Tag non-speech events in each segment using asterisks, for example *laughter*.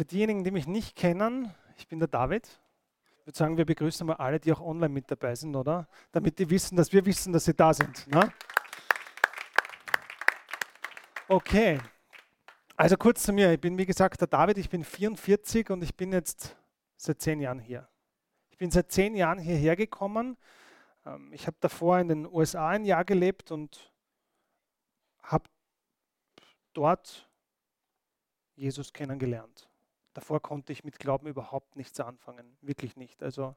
Für diejenigen, die mich nicht kennen, ich bin der David. Ich würde sagen, wir begrüßen mal alle, die auch online mit dabei sind, oder? Damit die wissen, dass wir wissen, dass sie da sind. Ne? Okay. Also kurz zu mir. Ich bin, wie gesagt, der David. Ich bin 44 und ich bin jetzt seit zehn Jahren hier. Ich bin seit zehn Jahren hierher gekommen. Ähm, ich habe davor in den USA ein Jahr gelebt und habe dort Jesus kennengelernt. Davor konnte ich mit Glauben überhaupt nichts anfangen, wirklich nicht. Also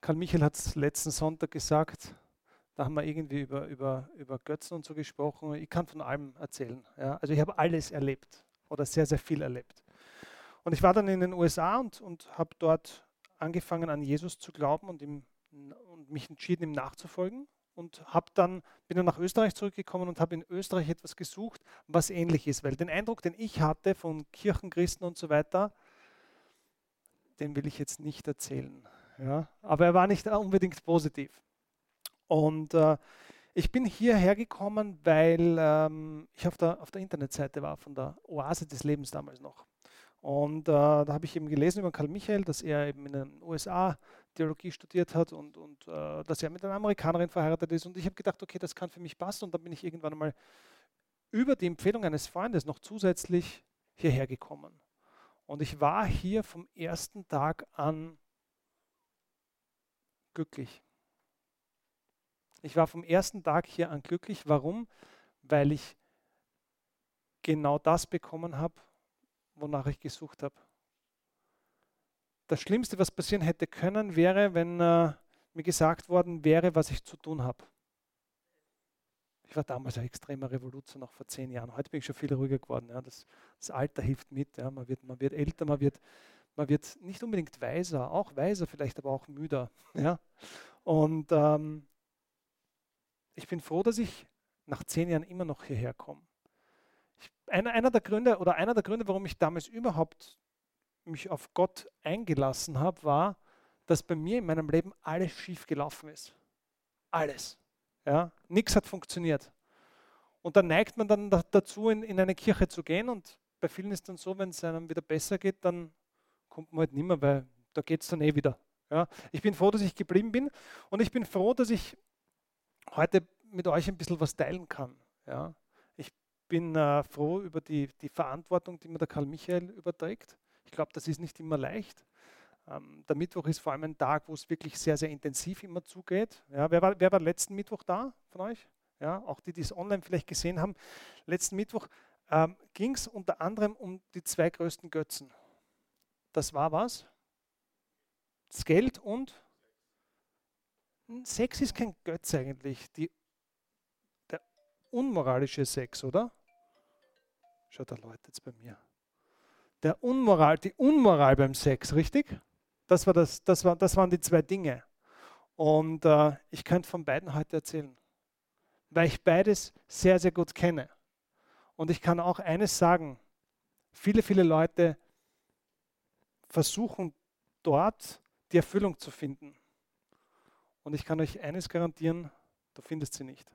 Karl Michael hat es letzten Sonntag gesagt, da haben wir irgendwie über, über, über Götzen und so gesprochen. Ich kann von allem erzählen. Ja. Also ich habe alles erlebt oder sehr, sehr viel erlebt. Und ich war dann in den USA und, und habe dort angefangen an Jesus zu glauben und, ihm, und mich entschieden, ihm nachzufolgen und habe dann, bin dann nach Österreich zurückgekommen und habe in Österreich etwas gesucht, was ähnlich ist. Weil den Eindruck, den ich hatte von Kirchenchristen und so weiter, den will ich jetzt nicht erzählen. Ja? Aber er war nicht unbedingt positiv. Und äh, ich bin hierher gekommen, weil ähm, ich auf der, auf der Internetseite war von der Oase des Lebens damals noch. Und äh, da habe ich eben gelesen über Karl Michael, dass er eben in den USA Theologie studiert hat und, und äh, dass er mit einer Amerikanerin verheiratet ist. Und ich habe gedacht, okay, das kann für mich passen. Und dann bin ich irgendwann einmal über die Empfehlung eines Freundes noch zusätzlich hierher gekommen. Und ich war hier vom ersten Tag an glücklich. Ich war vom ersten Tag hier an glücklich. Warum? Weil ich genau das bekommen habe, wonach ich gesucht habe. Das Schlimmste, was passieren hätte können, wäre, wenn äh, mir gesagt worden wäre, was ich zu tun habe. Ich war damals ein extremer Revolution, noch vor zehn Jahren. Heute bin ich schon viel ruhiger geworden. Ja. Das, das, Alter hilft mit. Ja. Man, wird, man wird älter, man wird, man wird nicht unbedingt weiser, auch weiser, vielleicht aber auch müder. *laughs* Ja. Und ähm, ich bin froh, dass ich nach zehn Jahren immer noch hierher komme einer, einer der Gründe oder einer der Gründe, warum ich damals überhaupt mich auf Gott eingelassen habe, war, dass bei mir in meinem Leben alles schief gelaufen ist. Alles. Ja, nichts hat funktioniert. Und dann neigt man dann dazu, in, in eine Kirche zu gehen. Und bei vielen ist dann so, wenn es einem wieder besser geht, dann kommt man halt nicht mehr, weil da geht es dann eh wieder. Ja, ich bin froh, dass ich geblieben bin. Und ich bin froh, dass ich heute mit euch ein bisschen was teilen kann. Ja, bin äh, froh über die, die Verantwortung, die mir der Karl Michael überträgt. Ich glaube, das ist nicht immer leicht. Ähm, der Mittwoch ist vor allem ein Tag, wo es wirklich sehr, sehr intensiv immer zugeht. Ja, wer, war, wer war letzten Mittwoch da von euch? Ja, auch die, die es online vielleicht gesehen haben. Letzten Mittwoch ähm, ging es unter anderem um die zwei größten Götzen. Das war was? Das Geld und Sex ist kein Götz eigentlich. Die, der unmoralische Sex, oder? Schaut, da läutet es bei mir. Der Unmoral, die Unmoral beim Sex, richtig? Das, war das, das, war, das waren die zwei Dinge. Und äh, ich könnte von beiden heute erzählen, weil ich beides sehr, sehr gut kenne. Und ich kann auch eines sagen, viele, viele Leute versuchen dort die Erfüllung zu finden. Und ich kann euch eines garantieren, du findest sie nicht.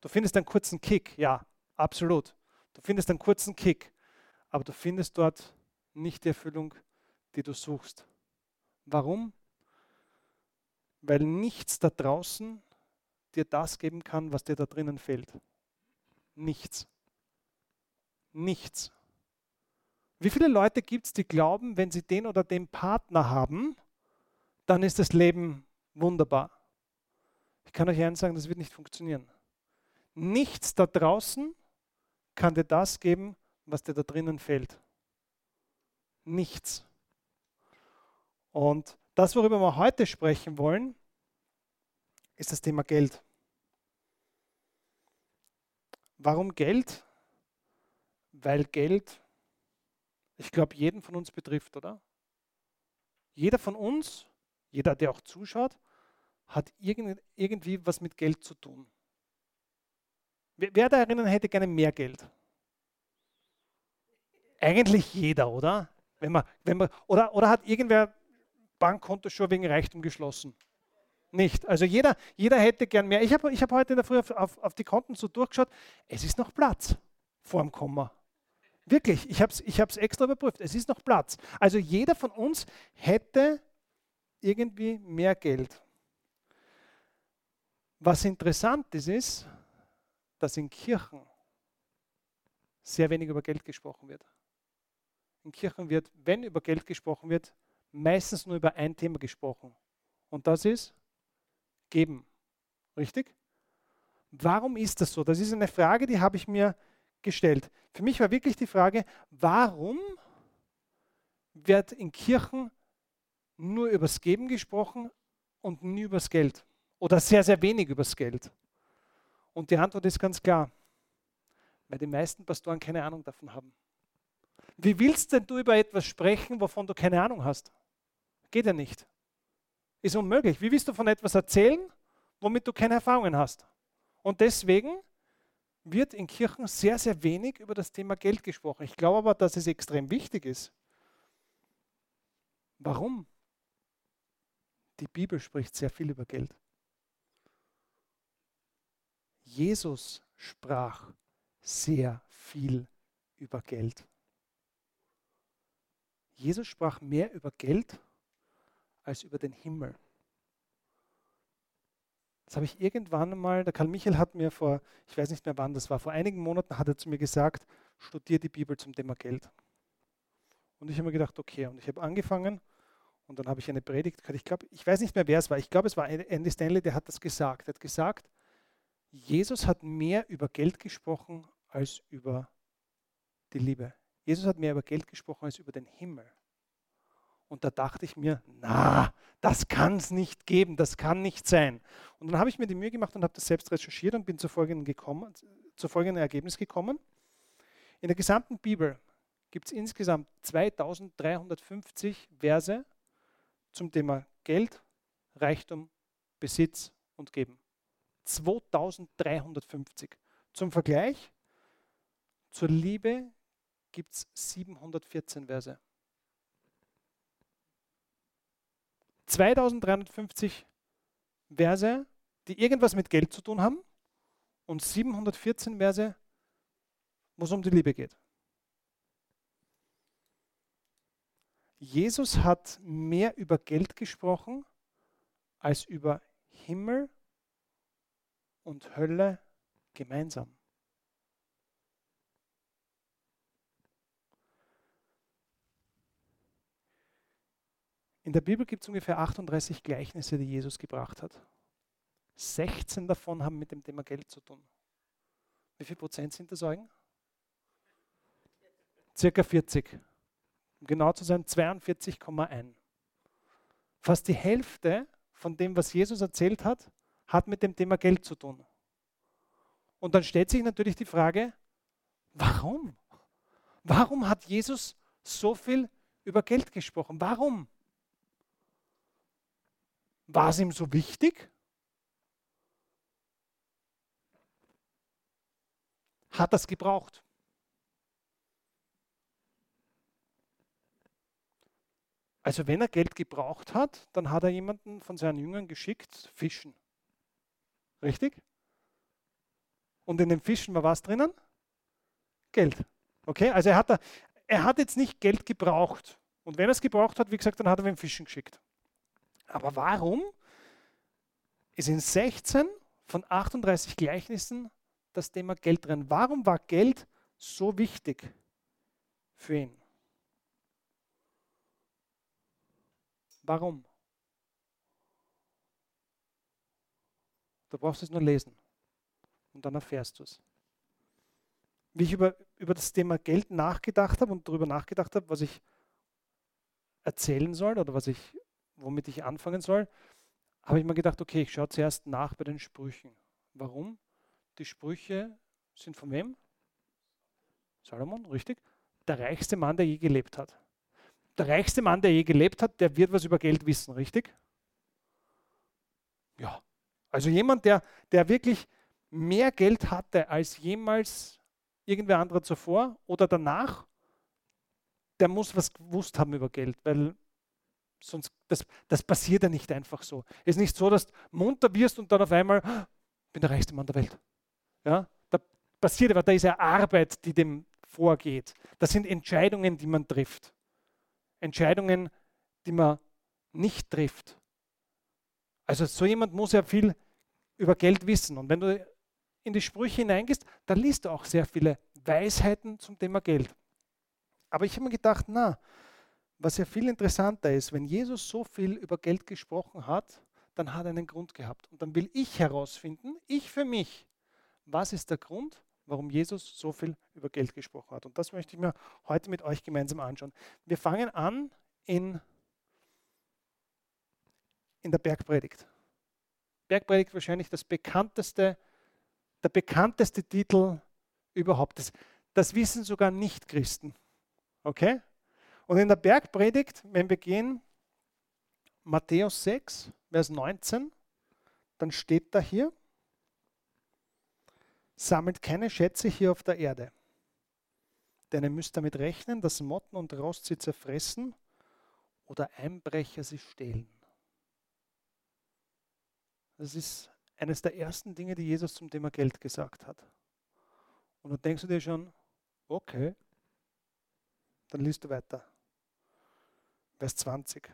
Du findest einen kurzen Kick, ja, absolut. Du findest einen kurzen Kick, aber du findest dort nicht die Erfüllung, die du suchst. Warum? Weil nichts da draußen dir das geben kann, was dir da drinnen fehlt. Nichts. Nichts. Wie viele Leute gibt es, die glauben, wenn sie den oder den Partner haben, dann ist das Leben wunderbar? Ich kann euch eins sagen, das wird nicht funktionieren. Nichts da draußen kann dir das geben, was dir da drinnen fehlt. Nichts. Und das, worüber wir heute sprechen wollen, ist das Thema Geld. Warum Geld? Weil Geld, ich glaube, jeden von uns betrifft, oder? Jeder von uns, jeder, der auch zuschaut, hat irgendwie was mit Geld zu tun. Wer da erinnern hätte gerne mehr Geld? Eigentlich jeder, oder? Wenn man, wenn man, oder, oder hat irgendwer Bankkonto schon wegen Reichtum geschlossen? Nicht. Also jeder, jeder hätte gern mehr. Ich habe ich hab heute in der Früh auf, auf, auf die Konten so durchgeschaut. Es ist noch Platz vor dem Komma. Wirklich, ich habe es ich extra überprüft. Es ist noch Platz. Also jeder von uns hätte irgendwie mehr Geld. Was interessant ist, ist, dass in Kirchen sehr wenig über Geld gesprochen wird. In Kirchen wird, wenn über Geld gesprochen wird, meistens nur über ein Thema gesprochen. Und das ist geben. Richtig? Warum ist das so? Das ist eine Frage, die habe ich mir gestellt. Für mich war wirklich die Frage, warum wird in Kirchen nur übers Geben gesprochen und nie übers Geld? Oder sehr, sehr wenig übers Geld? Und die Antwort ist ganz klar, weil die meisten Pastoren keine Ahnung davon haben. Wie willst denn du über etwas sprechen, wovon du keine Ahnung hast? Geht ja nicht. Ist unmöglich. Wie willst du von etwas erzählen, womit du keine Erfahrungen hast? Und deswegen wird in Kirchen sehr, sehr wenig über das Thema Geld gesprochen. Ich glaube aber, dass es extrem wichtig ist. Warum? Die Bibel spricht sehr viel über Geld. Jesus sprach sehr viel über Geld. Jesus sprach mehr über Geld als über den Himmel. Das habe ich irgendwann einmal, der Karl Michael hat mir vor, ich weiß nicht mehr wann das war, vor einigen Monaten hat er zu mir gesagt, studiere die Bibel zum Thema Geld. Und ich habe mir gedacht, okay, und ich habe angefangen und dann habe ich eine Predigt gehört. Ich glaube, ich weiß nicht mehr, wer es war. Ich glaube, es war Andy Stanley, der hat das gesagt. Er hat gesagt, Jesus hat mehr über Geld gesprochen als über die Liebe. Jesus hat mehr über Geld gesprochen als über den Himmel. Und da dachte ich mir, na, das kann es nicht geben, das kann nicht sein. Und dann habe ich mir die Mühe gemacht und habe das selbst recherchiert und bin zu folgendem, gekommen, zu folgendem Ergebnis gekommen. In der gesamten Bibel gibt es insgesamt 2350 Verse zum Thema Geld, Reichtum, Besitz und Geben. 2350. Zum Vergleich, zur Liebe gibt es 714 Verse. 2350 Verse, die irgendwas mit Geld zu tun haben und 714 Verse, wo es um die Liebe geht. Jesus hat mehr über Geld gesprochen als über Himmel und Hölle gemeinsam. In der Bibel gibt es ungefähr 38 Gleichnisse, die Jesus gebracht hat. 16 davon haben mit dem Thema Geld zu tun. Wie viel Prozent sind das Eugen? Circa 40. Um genau zu sein, 42,1. Fast die Hälfte von dem, was Jesus erzählt hat, hat mit dem Thema Geld zu tun. Und dann stellt sich natürlich die Frage, warum? Warum hat Jesus so viel über Geld gesprochen? Warum? War es ihm so wichtig? Hat das gebraucht? Also wenn er Geld gebraucht hat, dann hat er jemanden von seinen Jüngern geschickt, fischen. Richtig? Und in den Fischen war was drinnen? Geld. Okay, also er hat, er hat jetzt nicht Geld gebraucht. Und wenn er es gebraucht hat, wie gesagt, dann hat er den Fischen geschickt. Aber warum ist in 16 von 38 Gleichnissen das Thema Geld drin? Warum war Geld so wichtig für ihn? Warum? Du brauchst es nur lesen und dann erfährst du es. Wie ich über, über das Thema Geld nachgedacht habe und darüber nachgedacht habe, was ich erzählen soll oder was ich womit ich anfangen soll, habe ich mir gedacht, okay, ich schaue zuerst nach bei den Sprüchen. Warum? Die Sprüche sind von wem? Salomon, richtig? Der reichste Mann, der je gelebt hat. Der reichste Mann, der je gelebt hat, der wird was über Geld wissen, richtig? Ja. Also jemand, der, der wirklich mehr Geld hatte als jemals irgendwer anderer zuvor oder danach, der muss was gewusst haben über Geld, weil Sonst, das, das passiert ja nicht einfach so. Es ist nicht so, dass du munter wirst und dann auf einmal, ich bin der reichste Mann der Welt. Ja, da passiert aber, da ist ja Arbeit, die dem vorgeht. Das sind Entscheidungen, die man trifft. Entscheidungen, die man nicht trifft. Also so jemand muss ja viel über Geld wissen. Und wenn du in die Sprüche hineingehst, dann liest du auch sehr viele Weisheiten zum Thema Geld. Aber ich habe mir gedacht, na, was ja viel interessanter ist, wenn Jesus so viel über Geld gesprochen hat, dann hat er einen Grund gehabt. Und dann will ich herausfinden, ich für mich, was ist der Grund, warum Jesus so viel über Geld gesprochen hat. Und das möchte ich mir heute mit euch gemeinsam anschauen. Wir fangen an in, in der Bergpredigt. Bergpredigt wahrscheinlich das bekannteste, der bekannteste Titel überhaupt. Das, das wissen sogar Nicht-Christen. Okay? Und in der Bergpredigt, wenn wir gehen, Matthäus 6, Vers 19, dann steht da hier, sammelt keine Schätze hier auf der Erde, denn ihr müsst damit rechnen, dass Motten und Rost sie zerfressen oder Einbrecher sie stehlen. Das ist eines der ersten Dinge, die Jesus zum Thema Geld gesagt hat. Und dann denkst du dir schon, okay, dann liest du weiter. Vers 20.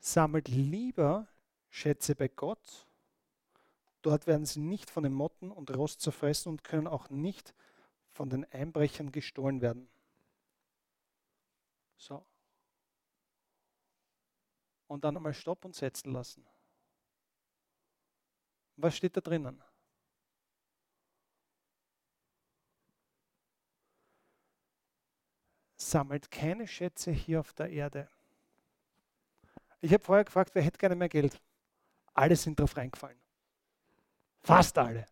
Sammelt lieber Schätze bei Gott, dort werden sie nicht von den Motten und Rost zerfressen und können auch nicht von den Einbrechern gestohlen werden. So. Und dann einmal Stopp und setzen lassen. Was steht da drinnen? Sammelt keine Schätze hier auf der Erde. Ich habe vorher gefragt, wer hätte gerne mehr Geld? Alle sind drauf reingefallen. Fast alle.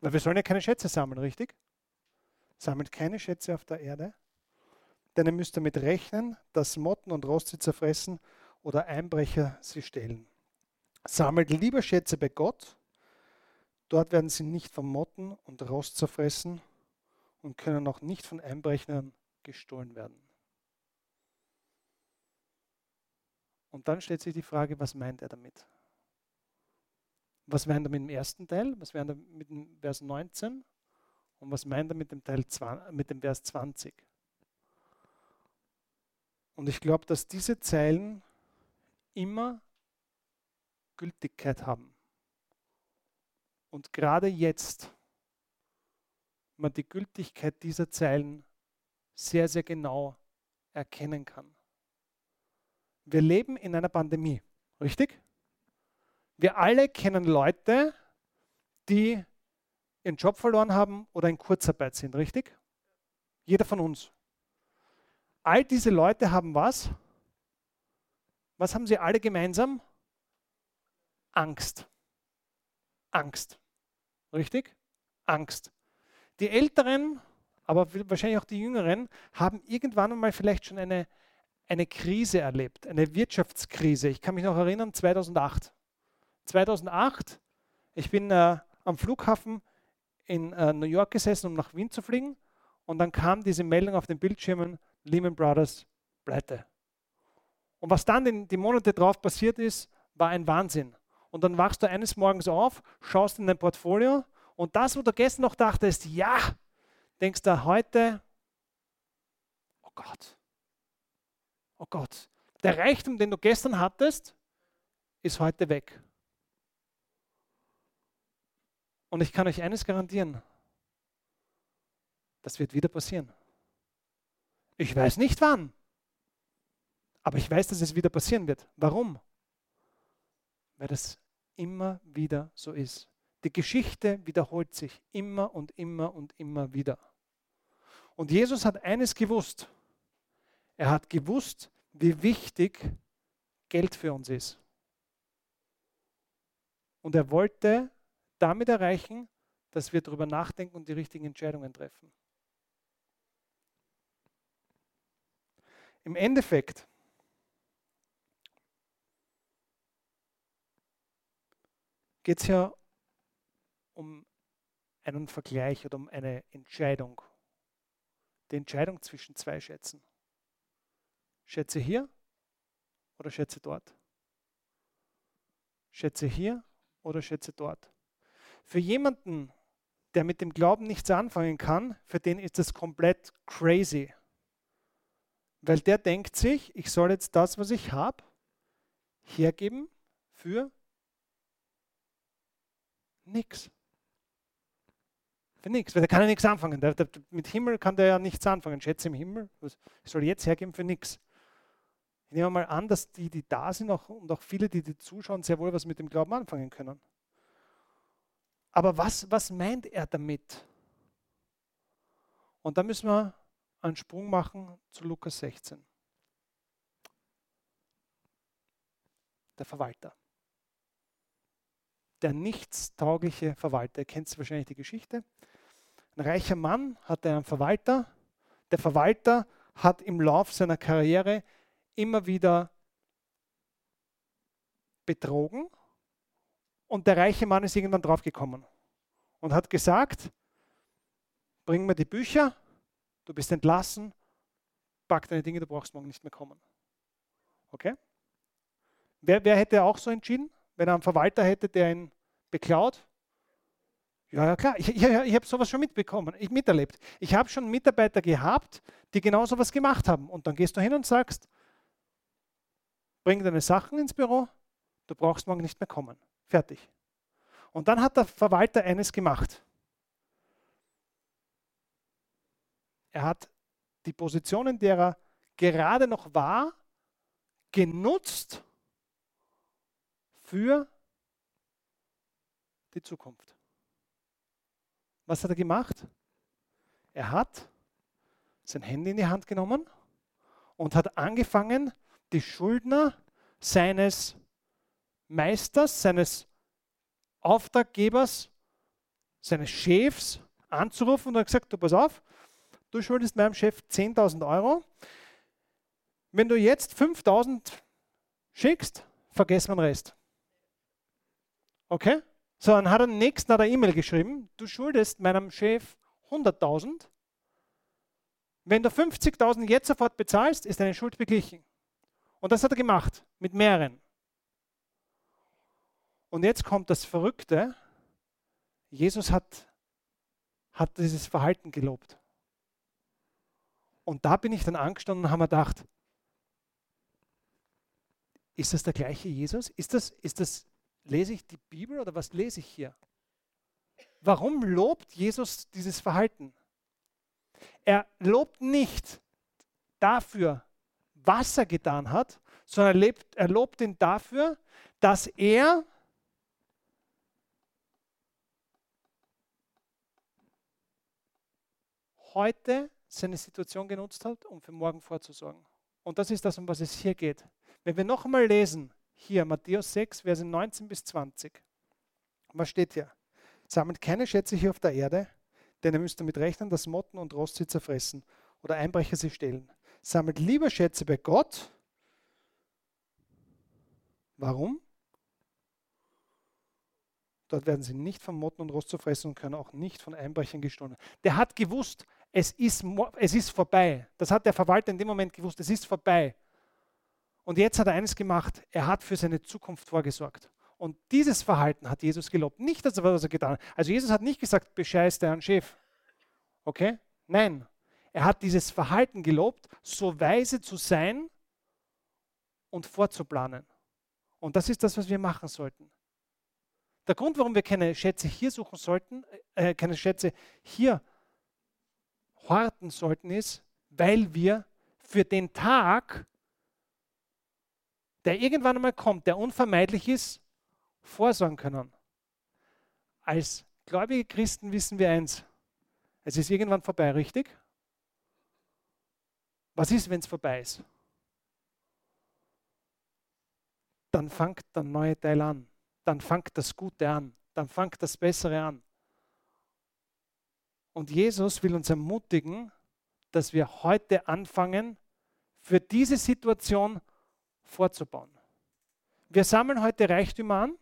Weil wir sollen ja keine Schätze sammeln, richtig? Sammelt keine Schätze auf der Erde, denn ihr müsst damit rechnen, dass Motten und Rost sie zerfressen oder Einbrecher sie stehlen. Sammelt lieber Schätze bei Gott. Dort werden sie nicht von Motten und Rost zerfressen und können auch nicht von Einbrechern gestohlen werden. Und dann stellt sich die Frage, was meint er damit? Was meint er mit dem ersten Teil? Was meint er mit dem Vers 19? Und was meint er mit dem, Teil 20, mit dem Vers 20? Und ich glaube, dass diese Zeilen immer Gültigkeit haben. Und gerade jetzt man die Gültigkeit dieser Zeilen sehr, sehr genau erkennen kann. Wir leben in einer Pandemie, richtig? Wir alle kennen Leute, die ihren Job verloren haben oder in Kurzarbeit sind, richtig? Jeder von uns. All diese Leute haben was? Was haben sie alle gemeinsam? Angst. Angst. Richtig? Angst. Die Älteren, aber wahrscheinlich auch die Jüngeren, haben irgendwann einmal vielleicht schon eine, eine Krise erlebt, eine Wirtschaftskrise. Ich kann mich noch erinnern, 2008. 2008, ich bin äh, am Flughafen in äh, New York gesessen, um nach Wien zu fliegen. Und dann kam diese Meldung auf den Bildschirmen, Lehman Brothers pleite. Und was dann in, die Monate drauf passiert ist, war ein Wahnsinn. Und dann wachst du eines Morgens auf, schaust in dein Portfolio und das, wo du gestern noch dachtest, ja, denkst du heute, oh Gott, oh Gott, der Reichtum, den du gestern hattest, ist heute weg. Und ich kann euch eines garantieren, das wird wieder passieren. Ich weiß nicht wann, aber ich weiß, dass es wieder passieren wird. Warum? Weil das immer wieder so ist. Die Geschichte wiederholt sich immer und immer und immer wieder. Und Jesus hat eines gewusst. Er hat gewusst, wie wichtig Geld für uns ist. Und er wollte damit erreichen, dass wir darüber nachdenken und die richtigen Entscheidungen treffen. Im Endeffekt geht es ja um einen Vergleich oder um eine Entscheidung. Die Entscheidung zwischen zwei Schätzen. Schätze hier oder Schätze dort? Schätze hier oder Schätze dort? Für jemanden, der mit dem Glauben nichts anfangen kann, für den ist das komplett crazy. Weil der denkt sich, ich soll jetzt das, was ich habe, hergeben für nichts. Für nichts, weil der kann ja nichts anfangen. Der, der, mit Himmel kann der ja nichts anfangen. Schätze im Himmel, was, ich soll jetzt hergeben für nichts. Ich nehme mal an, dass die, die da sind auch, und auch viele, die, die zuschauen, sehr wohl was mit dem Glauben anfangen können. Aber was, was meint er damit? Und da müssen wir einen Sprung machen zu Lukas 16. Der Verwalter. Der nichtstaugliche Verwalter. Ihr kennt wahrscheinlich die Geschichte. Ein reicher Mann hatte einen Verwalter. Der Verwalter hat im Lauf seiner Karriere immer wieder betrogen und der reiche Mann ist irgendwann draufgekommen und hat gesagt, bring mir die Bücher, du bist entlassen, pack deine Dinge, du brauchst morgen nicht mehr kommen. Okay? Wer, wer hätte auch so entschieden, wenn er einen Verwalter hätte, der ihn beklaut? Ja, ja klar, ich, ich, ich habe sowas schon mitbekommen, ich miterlebt. Ich habe schon Mitarbeiter gehabt, die genau sowas gemacht haben. Und dann gehst du hin und sagst, bring deine Sachen ins Büro, du brauchst morgen nicht mehr kommen. Fertig. Und dann hat der Verwalter eines gemacht. Er hat die Position, in der er gerade noch war, genutzt für die Zukunft. Was hat er gemacht? Er hat sein Handy in die Hand genommen und hat angefangen, die Schuldner seines Meisters, seines Auftraggebers, seines Chefs anzurufen und hat gesagt, du pass auf, du schuldest meinem Chef 10.000 Euro. Wenn du jetzt 5.000 schickst, vergessen wir den Rest. Okay? So, dann hat er nächsten hat er E-Mail geschrieben, du schuldest meinem Chef 100.000. Wenn du 50.000 jetzt sofort bezahlst, ist deine Schuld beglichen. Und das hat er gemacht mit mehreren. Und jetzt kommt das Verrückte. Jesus hat, hat dieses Verhalten gelobt. Und da bin ich dann angestanden und habe mir gedacht, ist das der gleiche Jesus? Ist das, ist das, lese ich die Bibel oder was lese ich hier? Warum lobt Jesus dieses Verhalten? Er lobt nicht dafür, was er getan hat, sondern er, lobt ihn dafür, dass er heute seine Situation genutzt hat, um für morgen vorzusorgen. Und das ist das, um was es hier geht. Wenn wir noch einmal lesen, hier Matthäus 6, Verse 19 bis 20, was steht hier? Sammelt keine Schätze hier auf der Erde, denn ihr müsst damit rechnen, dass Motten und Rost sie zerfressen oder Einbrecher sie stehlen. Sammelt lieber Schätze bei Gott. Warum? Dort werden sie nicht von Motten und Rost zerfressen und können auch nicht von Einbrechern gestohlen. Der hat gewusst, es ist, es ist vorbei. Das hat der Verwalter in dem Moment gewusst, es ist vorbei. Und jetzt hat er eines gemacht, er hat für seine Zukunft vorgesorgt. Und dieses Verhalten hat Jesus gelobt. Nicht das, was er getan hat. Also Jesus hat nicht gesagt, bescheiß deinen Chef. Okay? Nein. Er hat dieses Verhalten gelobt, so weise zu sein und vorzuplanen. Und das ist das, was wir machen sollten. Der Grund, warum wir keine Schätze hier suchen sollten, äh, keine Schätze hier horten sollten, ist, weil wir für den Tag, der irgendwann einmal kommt, der unvermeidlich ist, vorsorgen können. Als gläubige Christen wissen wir eins, es ist irgendwann vorbei, richtig? Was ist, wenn es vorbei ist? Dann fängt der neue Teil an. Dann fängt das Gute an. Dann fängt das Bessere an. Und Jesus will uns ermutigen, dass wir heute anfangen, für diese Situation vorzubauen. Wir sammeln heute Reichtümer an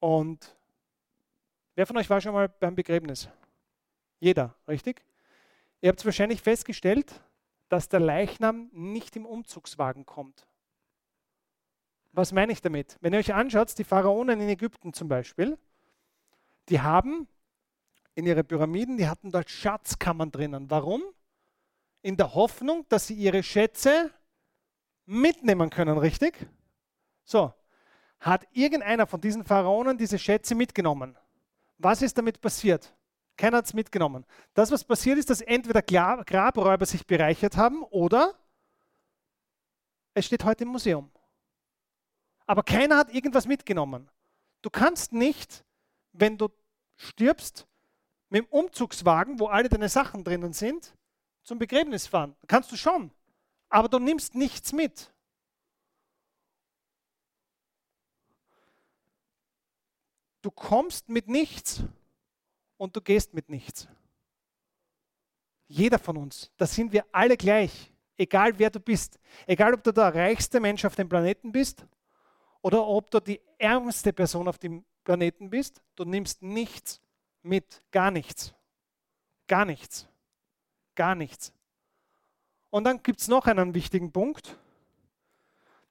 und wer von euch war schon mal beim Begräbnis? Jeder, richtig? Ihr habt wahrscheinlich festgestellt, dass der Leichnam nicht im Umzugswagen kommt. Was meine ich damit? Wenn ihr euch anschaut, die Pharaonen in Ägypten zum Beispiel, die haben in ihre Pyramiden, die hatten dort Schatzkammern drinnen. Warum? In der Hoffnung, dass sie ihre Schätze mitnehmen können, richtig? So, hat irgendeiner von diesen Pharaonen diese Schätze mitgenommen? Was ist damit passiert? Keiner hat es mitgenommen. Das, was passiert ist, dass entweder Grabräuber sich bereichert haben oder es steht heute im Museum. Aber keiner hat irgendwas mitgenommen. Du kannst nicht, wenn du stirbst, mit dem Umzugswagen, wo alle deine Sachen drinnen sind, zum Begräbnis fahren. Kannst du schon. Aber du nimmst nichts mit. Du kommst mit nichts und du gehst mit nichts. Jeder von uns, da sind wir alle gleich, egal wer du bist. Egal, ob du der reichste Mensch auf dem Planeten bist oder ob du die ärmste Person auf dem Planeten bist, du nimmst nichts mit, gar nichts. Gar nichts. Gar nichts. Und dann gibt es noch einen wichtigen Punkt.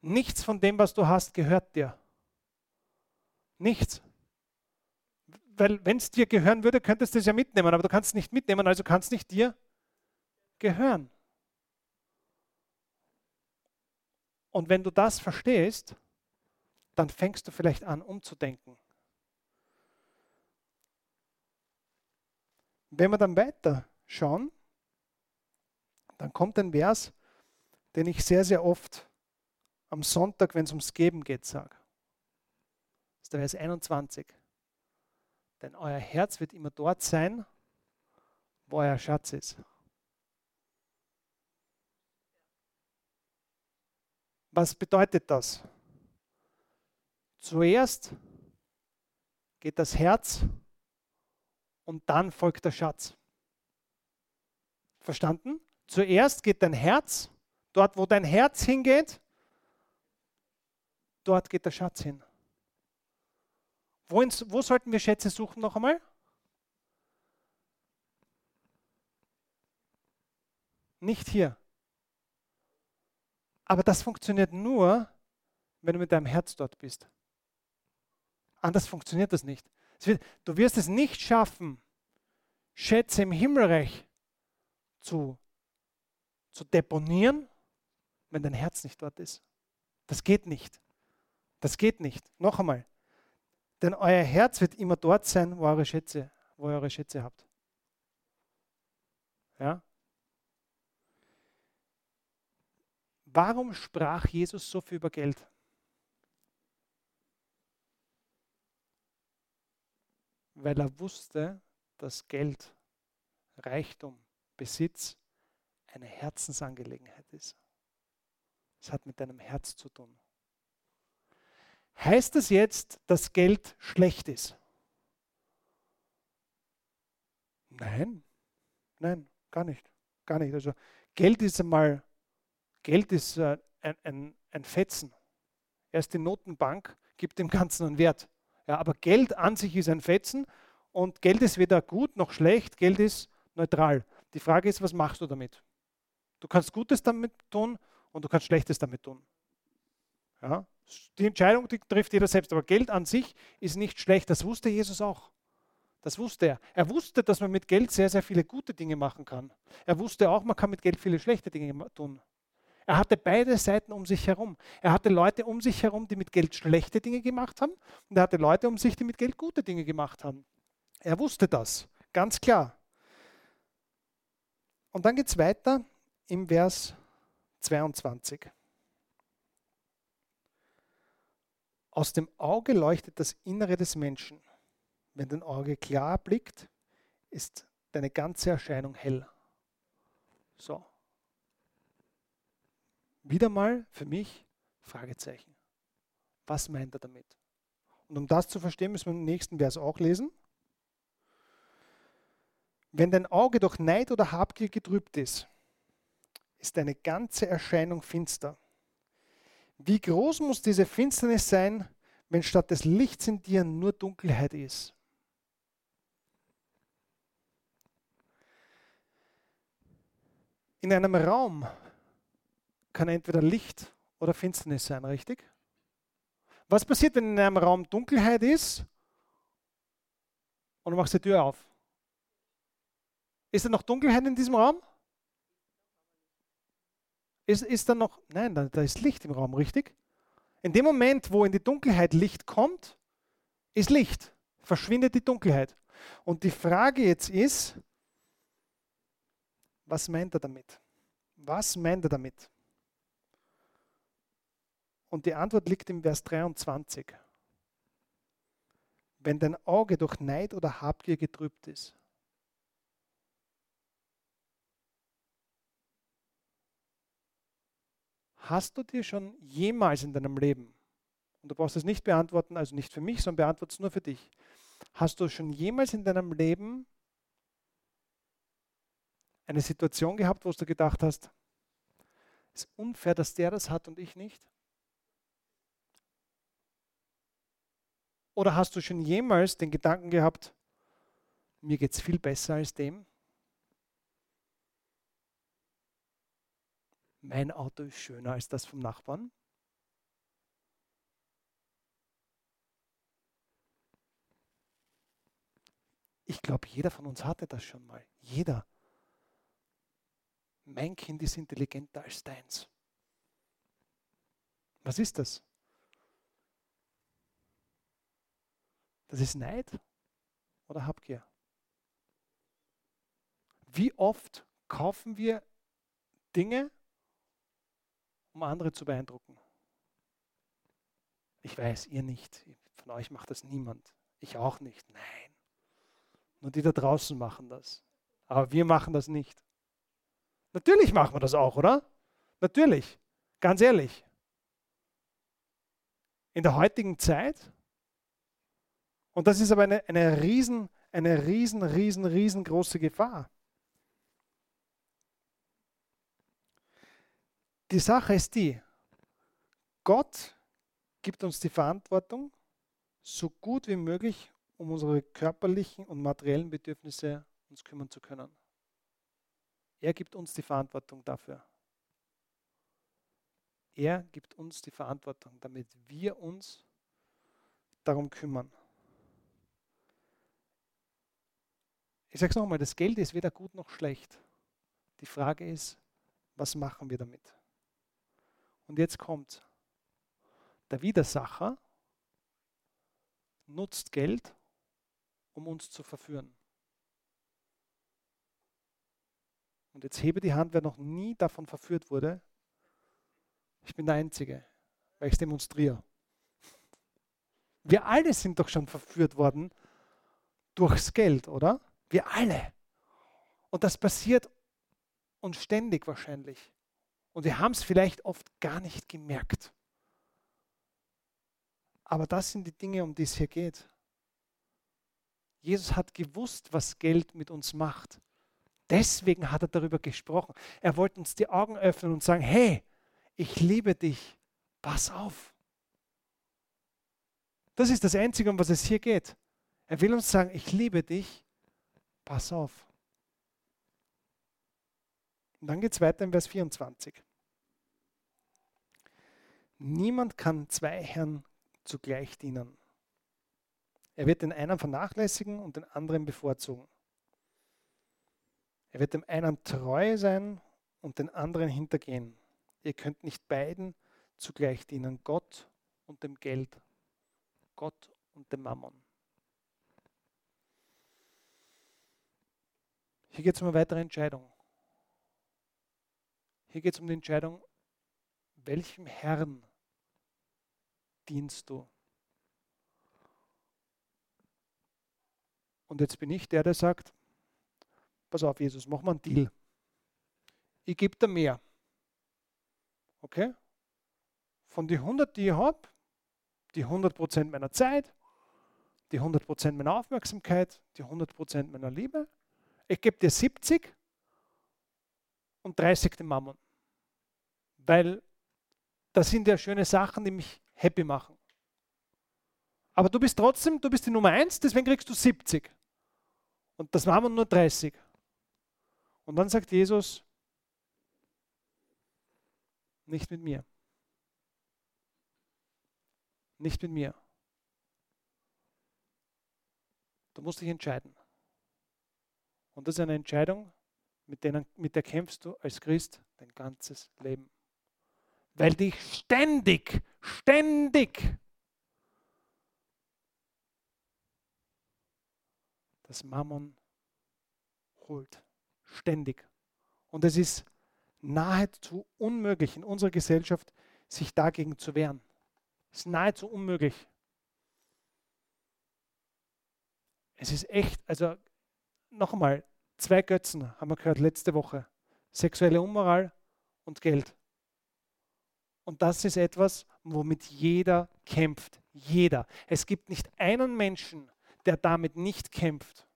Nichts von dem, was du hast, gehört dir. Nichts weil wenn es dir gehören würde, könntest du es ja mitnehmen, aber du kannst es nicht mitnehmen, also kann es nicht dir gehören. Und wenn du das verstehst, dann fängst du vielleicht an umzudenken. Wenn wir dann weiter schauen, dann kommt ein Vers, den ich sehr, sehr oft am Sonntag, wenn es ums Geben geht, sage. Das ist der Vers 21. Denn euer Herz wird immer dort sein, wo euer Schatz ist. Was bedeutet das? Zuerst geht das Herz und dann folgt der Schatz. Verstanden? Zuerst geht dein Herz, dort wo dein Herz hingeht, dort geht der Schatz hin. Wo, ins, wo sollten wir Schätze suchen noch einmal? Nicht hier. Aber das funktioniert nur, wenn du mit deinem Herz dort bist. Anders funktioniert das nicht. Du wirst es nicht schaffen, Schätze im Himmelreich zu, zu deponieren, wenn dein Herz nicht dort ist. Das geht nicht. Das geht nicht. Noch einmal. Denn euer Herz wird immer dort sein, wo, eure Schätze, wo ihr eure Schätze habt. Ja? Warum sprach Jesus so viel über Geld? Weil er wusste, dass Geld, Reichtum, Besitz eine Herzensangelegenheit ist. Es hat mit deinem Herz zu tun. Heißt es jetzt, dass Geld schlecht ist? Nein, nein, gar nicht. Gar nicht. Also Geld ist einmal, Geld ist äh, ein, ein, ein Fetzen. Erst die Notenbank gibt dem Ganzen einen Wert. Ja, aber Geld an sich ist ein Fetzen und Geld ist weder gut noch schlecht, Geld ist neutral. Die Frage ist, was machst du damit? Du kannst Gutes damit tun und du kannst Schlechtes damit tun. Ja? Die Entscheidung die trifft jeder selbst, aber Geld an sich ist nicht schlecht. Das wusste Jesus auch. Das wusste er. Er wusste, dass man mit Geld sehr, sehr viele gute Dinge machen kann. Er wusste auch, man kann mit Geld viele schlechte Dinge tun. Er hatte beide Seiten um sich herum. Er hatte Leute um sich herum, die mit Geld schlechte Dinge gemacht haben, und er hatte Leute um sich, die mit Geld gute Dinge gemacht haben. Er wusste das, ganz klar. Und dann geht es weiter im Vers 22. Aus dem Auge leuchtet das Innere des Menschen. Wenn dein Auge klar blickt, ist deine ganze Erscheinung hell. So. Wieder mal für mich Fragezeichen. Was meint er damit? Und um das zu verstehen, müssen wir den nächsten Vers auch lesen. Wenn dein Auge durch Neid oder Habgier getrübt ist, ist deine ganze Erscheinung finster. Wie groß muss diese Finsternis sein, wenn statt des Lichts in dir nur Dunkelheit ist? In einem Raum kann entweder Licht oder Finsternis sein, richtig? Was passiert, wenn in einem Raum Dunkelheit ist und du machst die Tür auf? Ist da noch Dunkelheit in diesem Raum? Ist, ist da noch, nein, da, da ist Licht im Raum, richtig? In dem Moment, wo in die Dunkelheit Licht kommt, ist Licht, verschwindet die Dunkelheit. Und die Frage jetzt ist, was meint er damit? Was meint er damit? Und die Antwort liegt im Vers 23. Wenn dein Auge durch Neid oder Habgier getrübt ist, Hast du dir schon jemals in deinem Leben, und du brauchst es nicht beantworten, also nicht für mich, sondern beantworte es nur für dich, hast du schon jemals in deinem Leben eine Situation gehabt, wo du gedacht hast, es ist unfair, dass der das hat und ich nicht? Oder hast du schon jemals den Gedanken gehabt, mir geht es viel besser als dem? Mein Auto ist schöner als das vom Nachbarn. Ich glaube, jeder von uns hatte das schon mal. Jeder. Mein Kind ist intelligenter als deins. Was ist das? Das ist Neid oder Habgier. Wie oft kaufen wir Dinge, um andere zu beeindrucken. Ich weiß, ihr nicht. Von euch macht das niemand. Ich auch nicht. Nein. Nur die da draußen machen das. Aber wir machen das nicht. Natürlich machen wir das auch, oder? Natürlich. Ganz ehrlich. In der heutigen Zeit, und das ist aber eine, eine riesen, eine riesen, riesen, riesengroße Gefahr. Die Sache ist die, Gott gibt uns die Verantwortung, so gut wie möglich um unsere körperlichen und materiellen Bedürfnisse uns kümmern zu können. Er gibt uns die Verantwortung dafür. Er gibt uns die Verantwortung, damit wir uns darum kümmern. Ich sage es nochmal, das Geld ist weder gut noch schlecht. Die Frage ist, was machen wir damit? Und jetzt kommt, der Widersacher nutzt Geld, um uns zu verführen. Und jetzt hebe die Hand, wer noch nie davon verführt wurde. Ich bin der Einzige, weil ich es demonstriere. Wir alle sind doch schon verführt worden durchs Geld, oder? Wir alle. Und das passiert uns ständig wahrscheinlich. Und wir haben es vielleicht oft gar nicht gemerkt. Aber das sind die Dinge, um die es hier geht. Jesus hat gewusst, was Geld mit uns macht. Deswegen hat er darüber gesprochen. Er wollte uns die Augen öffnen und sagen, hey, ich liebe dich, pass auf. Das ist das Einzige, um was es hier geht. Er will uns sagen, ich liebe dich, pass auf. Und dann geht es weiter in Vers 24. Niemand kann zwei Herren zugleich dienen. Er wird den einen vernachlässigen und den anderen bevorzugen. Er wird dem einen treu sein und den anderen hintergehen. Ihr könnt nicht beiden zugleich dienen, Gott und dem Geld, Gott und dem Mammon. Hier geht es um eine weitere Entscheidung. Hier geht es um die Entscheidung, welchem Herrn dienst du? Und jetzt bin ich der, der sagt, pass auf, Jesus, mach mal einen Deal. Ich gebe dir mehr. Okay? Von den 100, die ich habe, die 100% meiner Zeit, die 100% meiner Aufmerksamkeit, die 100% meiner Liebe. Ich gebe dir 70 und 30 den Mammon. Weil das sind ja schöne Sachen, die mich happy machen. Aber du bist trotzdem, du bist die Nummer 1, deswegen kriegst du 70. Und das waren nur 30. Und dann sagt Jesus, nicht mit mir. Nicht mit mir. Du musst dich entscheiden. Und das ist eine Entscheidung, mit, denen, mit der kämpfst du als Christ dein ganzes Leben. Weil dich ständig, ständig das Mammon holt. Ständig. Und es ist nahezu unmöglich in unserer Gesellschaft, sich dagegen zu wehren. Es ist nahezu unmöglich. Es ist echt, also noch einmal, zwei Götzen haben wir gehört letzte Woche. Sexuelle Unmoral und Geld. Und das ist etwas, womit jeder kämpft. Jeder. Es gibt nicht einen Menschen, der damit nicht kämpft.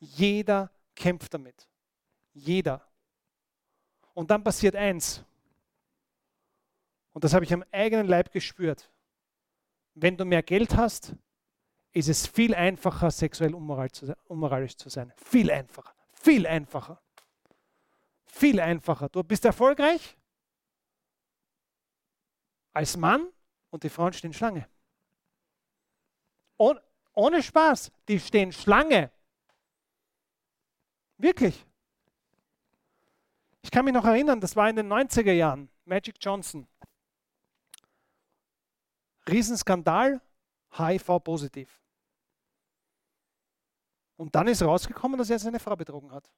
Jeder kämpft damit. Jeder. Und dann passiert eins. Und das habe ich am eigenen Leib gespürt. Wenn du mehr Geld hast, ist es viel einfacher, sexuell unmoralisch zu sein. Viel einfacher. Viel einfacher. Viel einfacher. Du bist erfolgreich als Mann und die Frauen stehen Schlange. Oh, ohne Spaß, die stehen Schlange. Wirklich. Ich kann mich noch erinnern, das war in den 90er Jahren, Magic Johnson. Riesenskandal, HIV-positiv. Und dann ist rausgekommen, dass er seine Frau betrogen hat.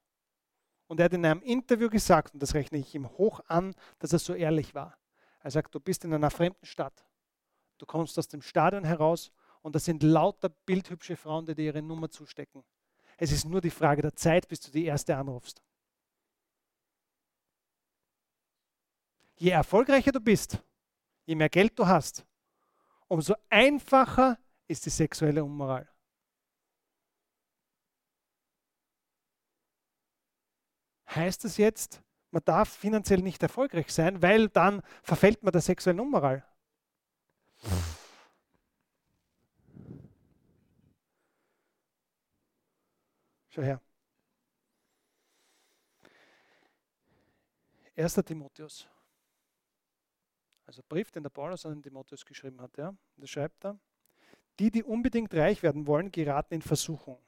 Und er hat in einem Interview gesagt, und das rechne ich ihm hoch an, dass er so ehrlich war. Er sagt, du bist in einer fremden Stadt. Du kommst aus dem Stadion heraus und das sind lauter bildhübsche Frauen, die dir ihre Nummer zustecken. Es ist nur die Frage der Zeit, bis du die erste anrufst. Je erfolgreicher du bist, je mehr Geld du hast, umso einfacher ist die sexuelle Unmoral. Heißt das jetzt, man darf finanziell nicht erfolgreich sein, weil dann verfällt man der sexuellen Unmoral? Schau her. 1. Timotheus. Also Brief, den der Paulus an den Timotheus geschrieben hat. Ja? Da schreibt er, die, die unbedingt reich werden wollen, geraten in Versuchung.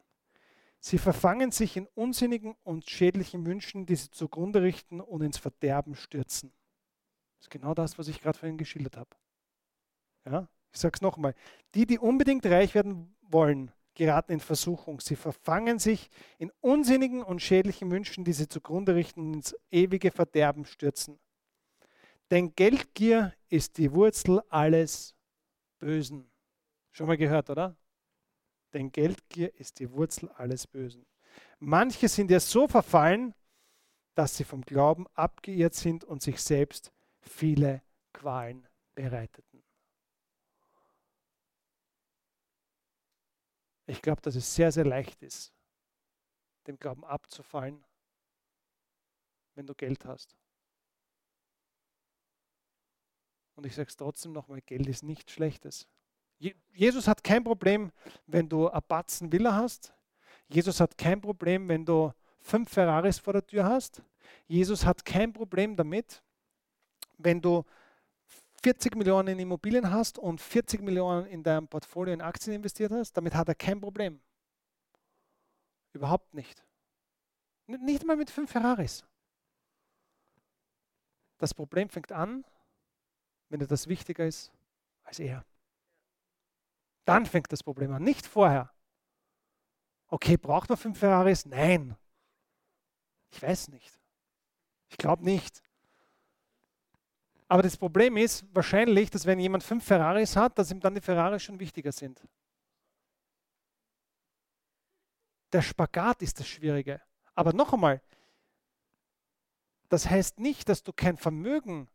Sie verfangen sich in unsinnigen und schädlichen Wünschen, die sie zugrunde richten und ins Verderben stürzen. Das ist genau das, was ich gerade vorhin geschildert habe. Ja? Ich sage es nochmal. Die, die unbedingt reich werden wollen, geraten in Versuchung. Sie verfangen sich in unsinnigen und schädlichen Wünschen, die sie zugrunde richten und ins ewige Verderben stürzen. Denn Geldgier ist die Wurzel alles Bösen. Schon mal gehört, oder? Denn Geldgier ist die Wurzel alles Bösen. Manche sind ja so verfallen, dass sie vom Glauben abgeirrt sind und sich selbst viele Qualen bereiteten. Ich glaube, dass es sehr, sehr leicht ist, dem Glauben abzufallen, wenn du Geld hast. Und ich sage es trotzdem nochmal, Geld ist nichts Schlechtes. Jesus hat kein Problem, wenn du eine Batzen Villa hast. Jesus hat kein Problem, wenn du fünf Ferraris vor der Tür hast. Jesus hat kein Problem damit, wenn du 40 Millionen in Immobilien hast und 40 Millionen in deinem Portfolio in Aktien investiert hast, damit hat er kein Problem. Überhaupt nicht. Nicht mal mit fünf Ferraris. Das Problem fängt an, wenn dir das wichtiger ist als er. Dann fängt das Problem an, nicht vorher. Okay, braucht man fünf Ferraris? Nein. Ich weiß nicht. Ich glaube nicht. Aber das Problem ist wahrscheinlich, dass wenn jemand fünf Ferraris hat, dass ihm dann die Ferraris schon wichtiger sind. Der Spagat ist das Schwierige. Aber noch einmal, das heißt nicht, dass du kein Vermögen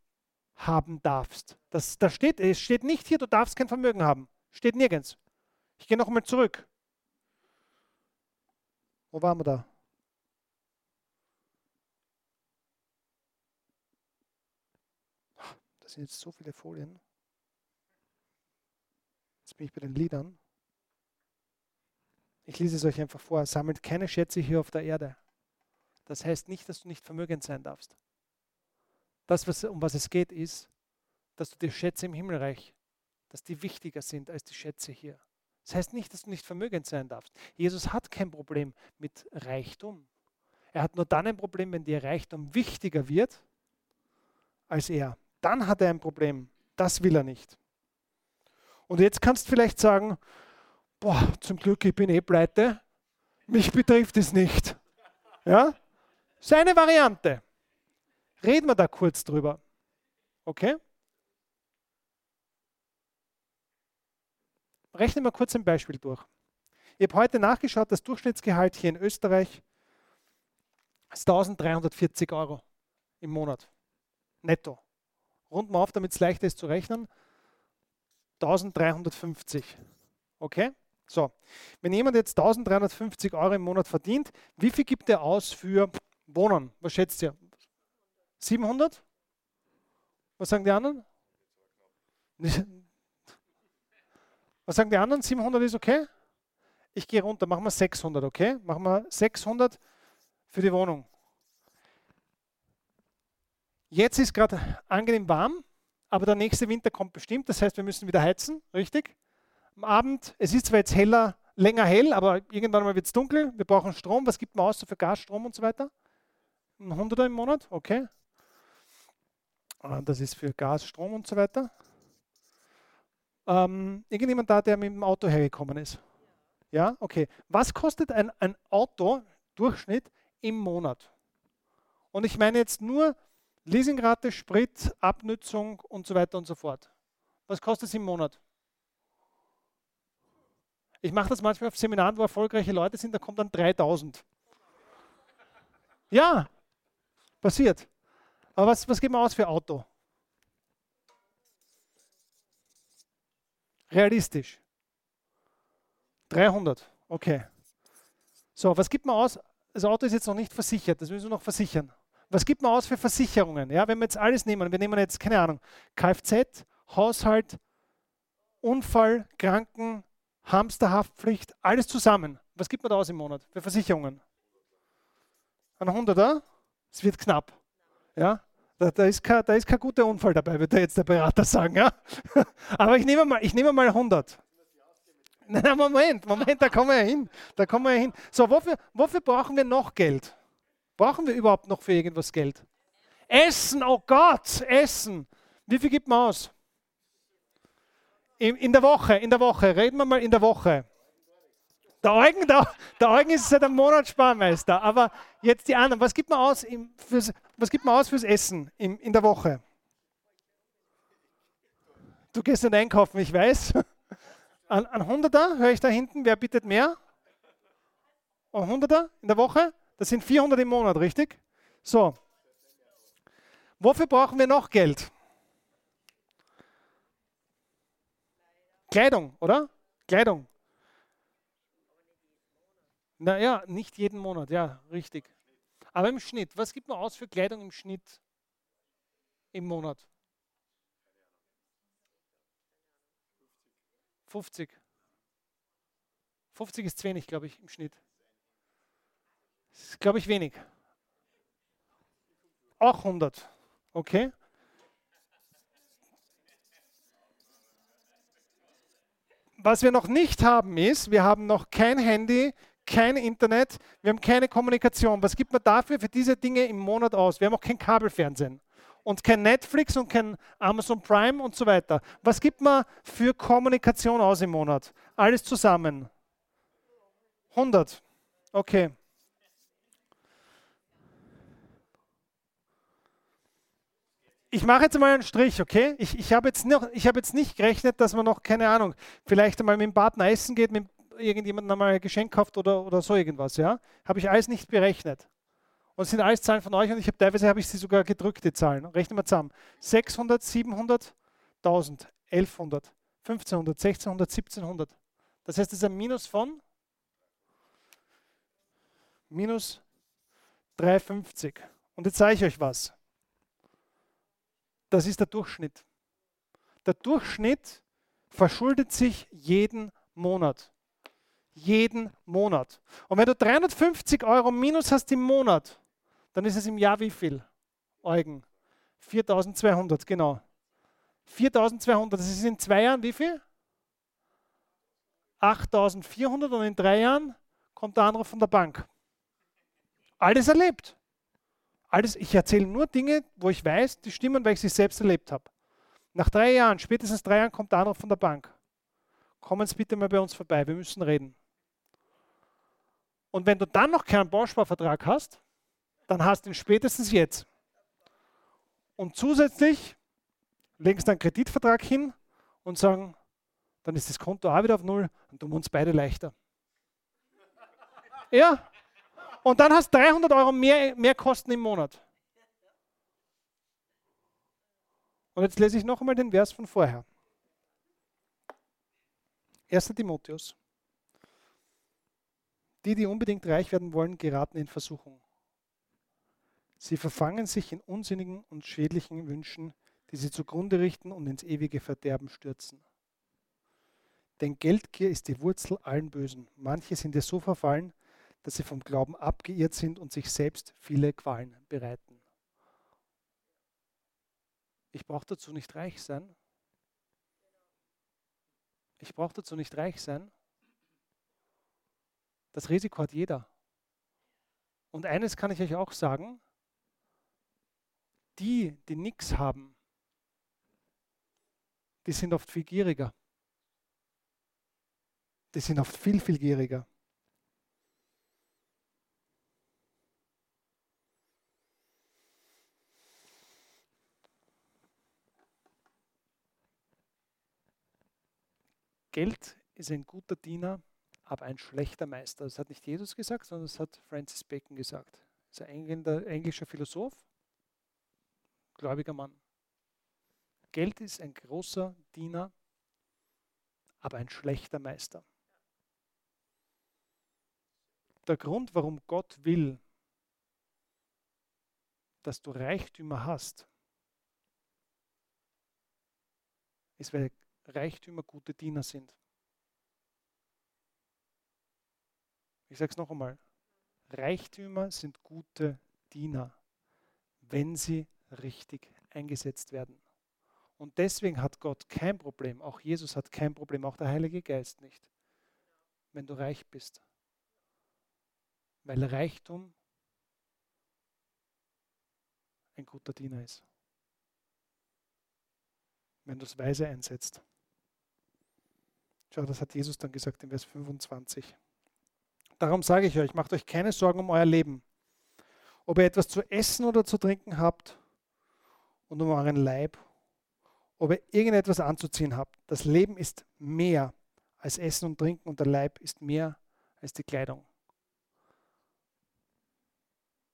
haben darfst. Das, da steht, es steht nicht hier, du darfst kein Vermögen haben. Steht nirgends. Ich gehe noch einmal zurück. Wo waren wir da? Das sind jetzt so viele Folien. Jetzt bin ich bei den Liedern. Ich lese es euch einfach vor. Sammelt keine Schätze hier auf der Erde. Das heißt nicht, dass du nicht vermögend sein darfst. Das, was, um was es geht, ist, dass du die Schätze im Himmelreich, dass die wichtiger sind als die Schätze hier. Das heißt nicht, dass du nicht vermögend sein darfst. Jesus hat kein Problem mit Reichtum. Er hat nur dann ein Problem, wenn dir Reichtum wichtiger wird als er. Dann hat er ein Problem. Das will er nicht. Und jetzt kannst du vielleicht sagen, boah, zum Glück, ich bin eh pleite. Mich betrifft es nicht. Ja? Seine Variante. Reden wir da kurz drüber. Okay? Rechnen wir kurz ein Beispiel durch. Ich habe heute nachgeschaut, das Durchschnittsgehalt hier in Österreich ist 1340 Euro im Monat. Netto. Runden wir auf, damit es leichter ist zu rechnen. 1350. Okay? So, wenn jemand jetzt 1350 Euro im Monat verdient, wie viel gibt er aus für Wohnen? Was schätzt ihr? 700? Was sagen die anderen? Was sagen die anderen? 700 ist okay? Ich gehe runter, machen wir 600, okay? Machen wir 600 für die Wohnung. Jetzt ist gerade angenehm warm, aber der nächste Winter kommt bestimmt. Das heißt, wir müssen wieder heizen, richtig? Am Abend, es ist zwar jetzt heller, länger hell, aber irgendwann mal wird es dunkel. Wir brauchen Strom. Was gibt man aus so für Gas, Strom und so weiter? Ein Hunderter im Monat, okay. Ah, das ist für Gas, Strom und so weiter. Ähm, irgendjemand da, der mit dem Auto hergekommen ist? Ja, okay. Was kostet ein, ein Auto Durchschnitt im Monat? Und ich meine jetzt nur Leasingrate, Sprit, Abnützung und so weiter und so fort. Was kostet es im Monat? Ich mache das manchmal auf Seminaren, wo erfolgreiche Leute sind, da kommt dann 3000. Ja, passiert. Aber was, was gibt man aus für Auto? Realistisch. 300, okay. So, was gibt man aus? Das Auto ist jetzt noch nicht versichert, das müssen wir noch versichern. Was gibt man aus für Versicherungen? Ja, wenn wir jetzt alles nehmen, wir nehmen jetzt, keine Ahnung, Kfz, Haushalt, Unfall, Kranken, Hamsterhaftpflicht, alles zusammen. Was gibt man da aus im Monat für Versicherungen? Ein Hunderter? Es wird knapp. Ja? Da, da, ist kein, da ist kein guter Unfall dabei, wird jetzt der Berater sagen. Ja? *laughs* Aber ich nehme mal, ich nehme mal 100. *laughs* Nein, Moment, Moment, da kommen wir ja hin. Da kommen wir ja hin. So, wofür, wofür brauchen wir noch Geld? Brauchen wir überhaupt noch für irgendwas Geld? Essen, oh Gott, Essen. Wie viel gibt man aus? In, in der Woche, in der Woche, reden wir mal in der Woche. Der Eugen, der, der Eugen ist seit einem Monat Sparmeister, aber jetzt die anderen. Was gibt man aus, im, fürs, was gibt man aus fürs Essen im, in der Woche? Du gehst nicht einkaufen, ich weiß. Ein, ein Hunderter, höre ich da hinten, wer bittet mehr? Ein Hunderter in der Woche? Das sind 400 im Monat, richtig? So. Wofür brauchen wir noch Geld? Kleidung, oder? Kleidung. Naja, nicht jeden Monat, ja, richtig. Aber im Schnitt, was gibt man aus für Kleidung im Schnitt im Monat? 50. 50 ist zu wenig, glaube ich, im Schnitt. Das ist, glaube ich, wenig. Auch 100. Okay. Was wir noch nicht haben ist, wir haben noch kein Handy, kein Internet, wir haben keine Kommunikation. Was gibt man dafür für diese Dinge im Monat aus? Wir haben auch kein Kabelfernsehen und kein Netflix und kein Amazon Prime und so weiter. Was gibt man für Kommunikation aus im Monat? Alles zusammen. 100. Okay. ich mache jetzt mal einen Strich, okay? Ich, ich habe jetzt, hab jetzt nicht gerechnet, dass man noch, keine Ahnung, vielleicht einmal mit dem Partner essen geht, mit irgendjemandem einmal ein Geschenk kauft oder, oder so irgendwas, ja? Habe ich alles nicht berechnet. Und es sind alles Zahlen von euch und ich habe teilweise habe ich sie sogar gedrückt, die Zahlen. Rechnen wir zusammen. 600, 700, 1000, 1100, 1500, 1600, 1700. Das heißt, es ist ein Minus von minus 350. Und jetzt zeige ich euch was. Das ist der Durchschnitt. Der Durchschnitt verschuldet sich jeden Monat. Jeden Monat. Und wenn du 350 Euro minus hast im Monat, dann ist es im Jahr wie viel? Eugen. 4200, genau. 4200, das ist in zwei Jahren wie viel? 8400 und in drei Jahren kommt der Anruf von der Bank. Alles erlebt. Alles, ich erzähle nur Dinge, wo ich weiß, die stimmen, weil ich sie selbst erlebt habe. Nach drei Jahren, spätestens drei Jahren, kommt der Anruf von der Bank. Kommen Sie bitte mal bei uns vorbei, wir müssen reden. Und wenn du dann noch keinen Bausparvertrag hast, dann hast du ihn spätestens jetzt. Und zusätzlich sie dann einen Kreditvertrag hin und sagen, dann ist das Konto auch wieder auf Null und tun uns beide leichter. Ja. Und dann hast du 300 Euro mehr, mehr Kosten im Monat. Und jetzt lese ich noch einmal den Vers von vorher. 1. Timotheus. Die, die unbedingt reich werden wollen, geraten in Versuchung. Sie verfangen sich in unsinnigen und schädlichen Wünschen, die sie zugrunde richten und ins ewige Verderben stürzen. Denn Geldgier ist die Wurzel allen Bösen. Manche sind es so verfallen, dass sie vom Glauben abgeirrt sind und sich selbst viele Qualen bereiten. Ich brauche dazu nicht reich sein. Ich brauche dazu nicht reich sein. Das Risiko hat jeder. Und eines kann ich euch auch sagen, die, die nichts haben, die sind oft viel gieriger. Die sind oft viel, viel gieriger. Geld ist ein guter Diener, aber ein schlechter Meister. Das hat nicht Jesus gesagt, sondern das hat Francis Bacon gesagt. Das ist ein englischer Philosoph, gläubiger Mann. Geld ist ein großer Diener, aber ein schlechter Meister. Der Grund, warum Gott will, dass du Reichtümer hast, ist, weil Reichtümer gute Diener sind. Ich sage es noch einmal. Reichtümer sind gute Diener, wenn sie richtig eingesetzt werden. Und deswegen hat Gott kein Problem, auch Jesus hat kein Problem, auch der Heilige Geist nicht, wenn du reich bist. Weil Reichtum ein guter Diener ist, wenn du es weise einsetzt. Schau, das hat Jesus dann gesagt in Vers 25. Darum sage ich euch, macht euch keine Sorgen um euer Leben. Ob ihr etwas zu essen oder zu trinken habt und um euren Leib, ob ihr irgendetwas anzuziehen habt. Das Leben ist mehr als Essen und Trinken und der Leib ist mehr als die Kleidung.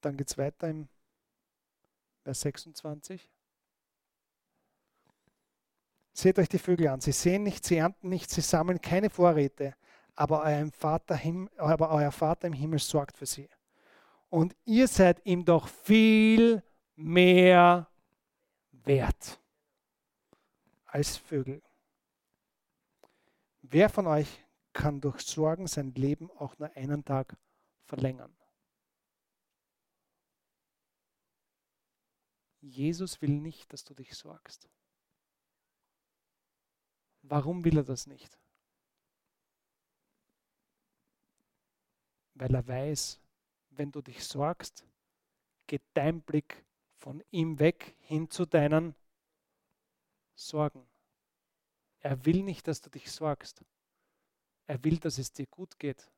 Dann geht es weiter im Vers 26. Seht euch die Vögel an. Sie sehen nicht, sie ernten nicht, sie sammeln keine Vorräte, aber euer Vater, aber euer Vater im Himmel sorgt für sie. Und ihr seid ihm doch viel mehr wert als Vögel. Wer von euch kann durch Sorgen sein Leben auch nur einen Tag verlängern? Jesus will nicht, dass du dich sorgst. Warum will er das nicht? Weil er weiß, wenn du dich sorgst, geht dein Blick von ihm weg hin zu deinen Sorgen. Er will nicht, dass du dich sorgst. Er will, dass es dir gut geht.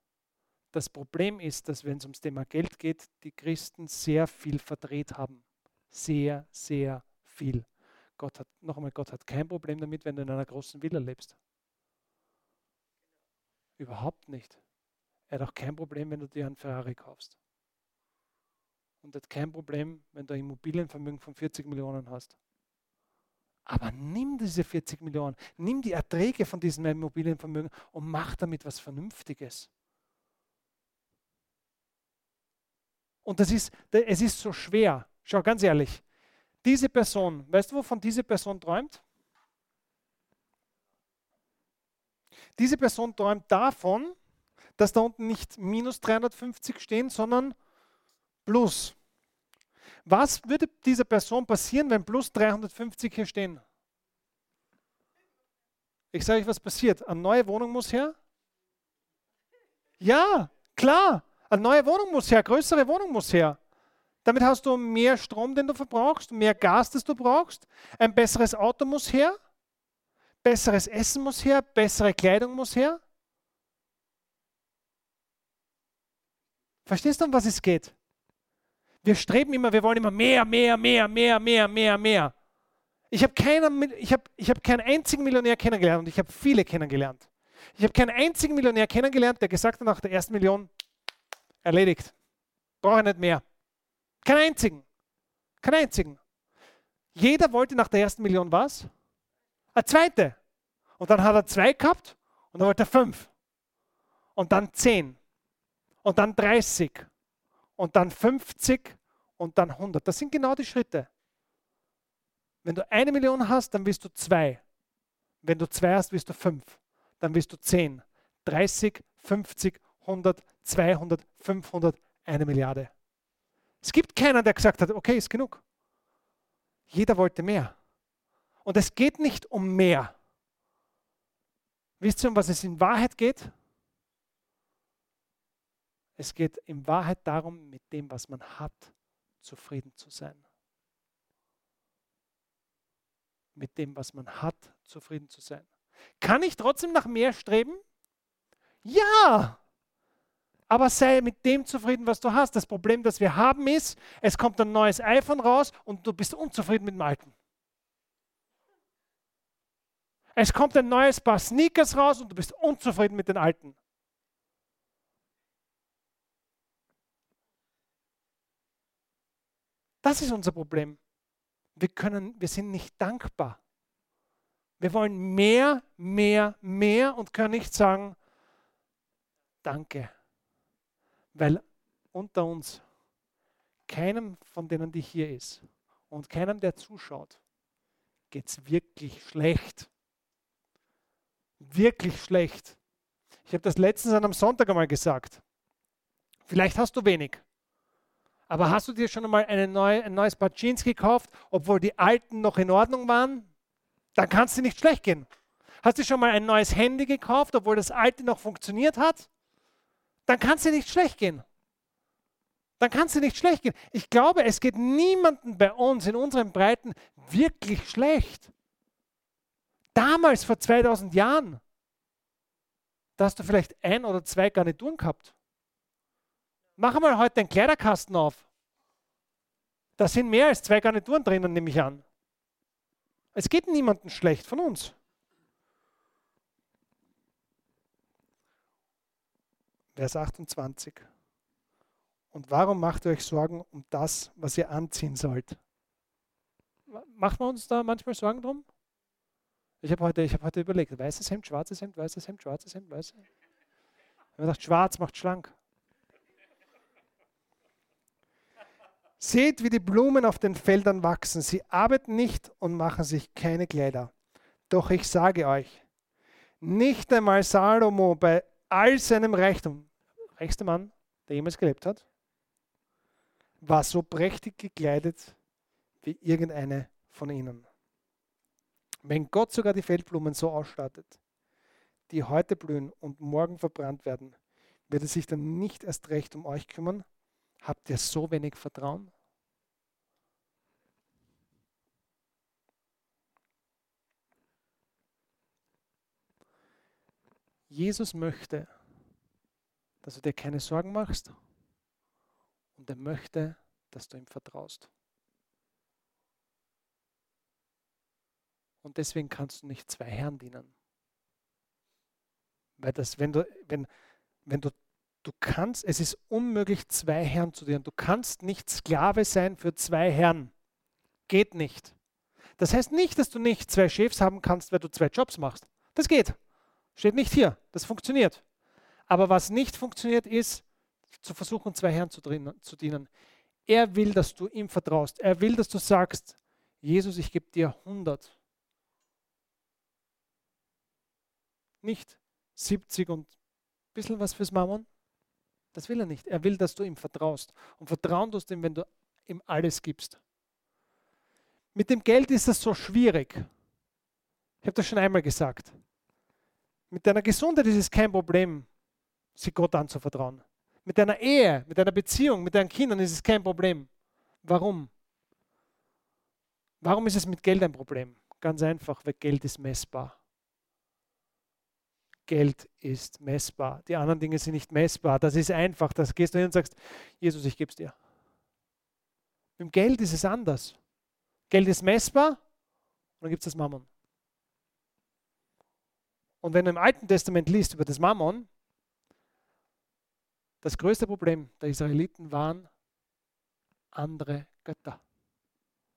Das Problem ist, dass wenn es ums Thema Geld geht, die Christen sehr viel verdreht haben. Sehr, sehr viel. Gott hat, noch einmal, Gott hat kein Problem damit, wenn du in einer großen Villa lebst. Überhaupt nicht. Er hat auch kein Problem, wenn du dir einen Ferrari kaufst. Und er hat kein Problem, wenn du ein Immobilienvermögen von 40 Millionen hast. Aber nimm diese 40 Millionen, nimm die Erträge von diesem Immobilienvermögen und mach damit was Vernünftiges. Und das ist, es ist so schwer. Schau ganz ehrlich, diese Person, weißt du, wovon diese Person träumt? Diese Person träumt davon, dass da unten nicht minus 350 stehen, sondern plus. Was würde dieser Person passieren, wenn plus 350 hier stehen? Ich sage euch, was passiert. Eine neue Wohnung muss her? Ja, klar. Eine neue Wohnung muss her, eine größere Wohnung muss her. Damit hast du mehr Strom, den du verbrauchst, mehr Gas, das du brauchst. Ein besseres Auto muss her. Besseres Essen muss her. Bessere Kleidung muss her. Verstehst du, um was es geht? Wir streben immer, wir wollen immer mehr, mehr, mehr, mehr, mehr, mehr, mehr. Ich habe keinen, ich hab, ich hab keinen einzigen Millionär kennengelernt und ich habe viele kennengelernt. Ich habe keinen einzigen Millionär kennengelernt, der gesagt hat nach der ersten Million, erledigt. Brauche ich nicht mehr. Keinen einzigen. Keinen einzigen. Jeder wollte nach der ersten Million was? Eine zweite. Und dann hat er zwei gehabt und dann wollte er fünf. Und dann zehn. Und dann 30. Und dann 50 und dann 100. Das sind genau die Schritte. Wenn du eine Million hast, dann wirst du zwei. Wenn du zwei hast, wirst du fünf. Dann wirst du zehn. 30, 50, 100, 200, 500, eine Milliarde. Es gibt keinen, der gesagt hat, okay, ist genug. Jeder wollte mehr. Und es geht nicht um mehr. Wisst ihr, um was es in Wahrheit geht? Es geht in Wahrheit darum, mit dem, was man hat, zufrieden zu sein. Mit dem, was man hat, zufrieden zu sein. Kann ich trotzdem nach mehr streben? Ja! aber sei mit dem zufrieden, was du hast. Das Problem, das wir haben, ist, es kommt ein neues iPhone raus und du bist unzufrieden mit dem alten. Es kommt ein neues Paar Sneakers raus und du bist unzufrieden mit den alten. Das ist unser Problem. Wir, können, wir sind nicht dankbar. Wir wollen mehr, mehr, mehr und können nicht sagen, danke. Weil unter uns keinem von denen, die hier ist und keinem, der zuschaut, geht es wirklich schlecht. Wirklich schlecht. Ich habe das letztens an einem Sonntag einmal gesagt. Vielleicht hast du wenig. Aber hast du dir schon einmal neue, ein neues Paar Jeans gekauft, obwohl die alten noch in Ordnung waren? Dann kann es dir nicht schlecht gehen. Hast du schon mal ein neues Handy gekauft, obwohl das alte noch funktioniert hat? dann kann es dir nicht schlecht gehen. Dann kann es dir nicht schlecht gehen. Ich glaube, es geht niemandem bei uns in unseren Breiten wirklich schlecht. Damals, vor 2000 Jahren, da hast du vielleicht ein oder zwei Garnituren gehabt. Mach mal heute den Kleiderkasten auf. Da sind mehr als zwei Garnituren drinnen, nehme ich an. Es geht niemandem schlecht von uns. Vers 28. Und warum macht ihr euch Sorgen um das, was ihr anziehen sollt? Machen wir uns da manchmal Sorgen drum? Ich habe heute, hab heute überlegt, weißes Hemd, schwarzes Hemd, weißes Hemd, schwarzes Hemd, weißes Hemd. Ich habe gedacht, schwarz macht schlank. Seht, wie die Blumen auf den Feldern wachsen. Sie arbeiten nicht und machen sich keine Kleider. Doch ich sage euch, nicht einmal Salomo bei all seinem Reichtum, reichste Mann, der jemals gelebt hat, war so prächtig gekleidet wie irgendeine von ihnen. Wenn Gott sogar die Feldblumen so ausstattet, die heute blühen und morgen verbrannt werden, wird er sich dann nicht erst recht um euch kümmern? Habt ihr so wenig Vertrauen? Jesus möchte, dass du dir keine Sorgen machst und er möchte, dass du ihm vertraust. Und deswegen kannst du nicht zwei Herren dienen. Weil das, wenn du, wenn, wenn du, du kannst, es ist unmöglich, zwei Herren zu dienen. Du kannst nicht Sklave sein für zwei Herren. Geht nicht. Das heißt nicht, dass du nicht zwei Chefs haben kannst, weil du zwei Jobs machst. Das geht. Steht nicht hier. Das funktioniert. Aber was nicht funktioniert, ist, zu versuchen, zwei Herren zu, dienen. Er will, dass du ihm vertraust. Er will, dass du sagst, Jesus, ich gebe dir 100. Nicht 70 und ein bisschen was fürs Mammon. Das will er nicht. Er will, dass du ihm vertraust. Und vertrauen tust ihm, wenn du ihm alles gibst. Mit dem Geld ist das so schwierig. Ich habe das schon einmal gesagt. Mit deiner Gesundheit ist es kein Problem sie Gott anzuvertrauen. mit deiner Ehe, mit deiner Beziehung, mit deinen Kindern ist es kein Problem. Warum? Warum ist es mit Geld ein Problem? Ganz einfach, weil Geld ist messbar. Geld ist messbar. Die anderen Dinge sind nicht messbar. Das ist einfach. Das gehst du hin und sagst, Jesus, ich gebe es dir. Mit dem Geld ist es anders. Geld ist messbar und dann gibt es das Mammon. Und wenn du im Alten Testament liest über das Mammon, das größte Problem der Israeliten waren andere Götter.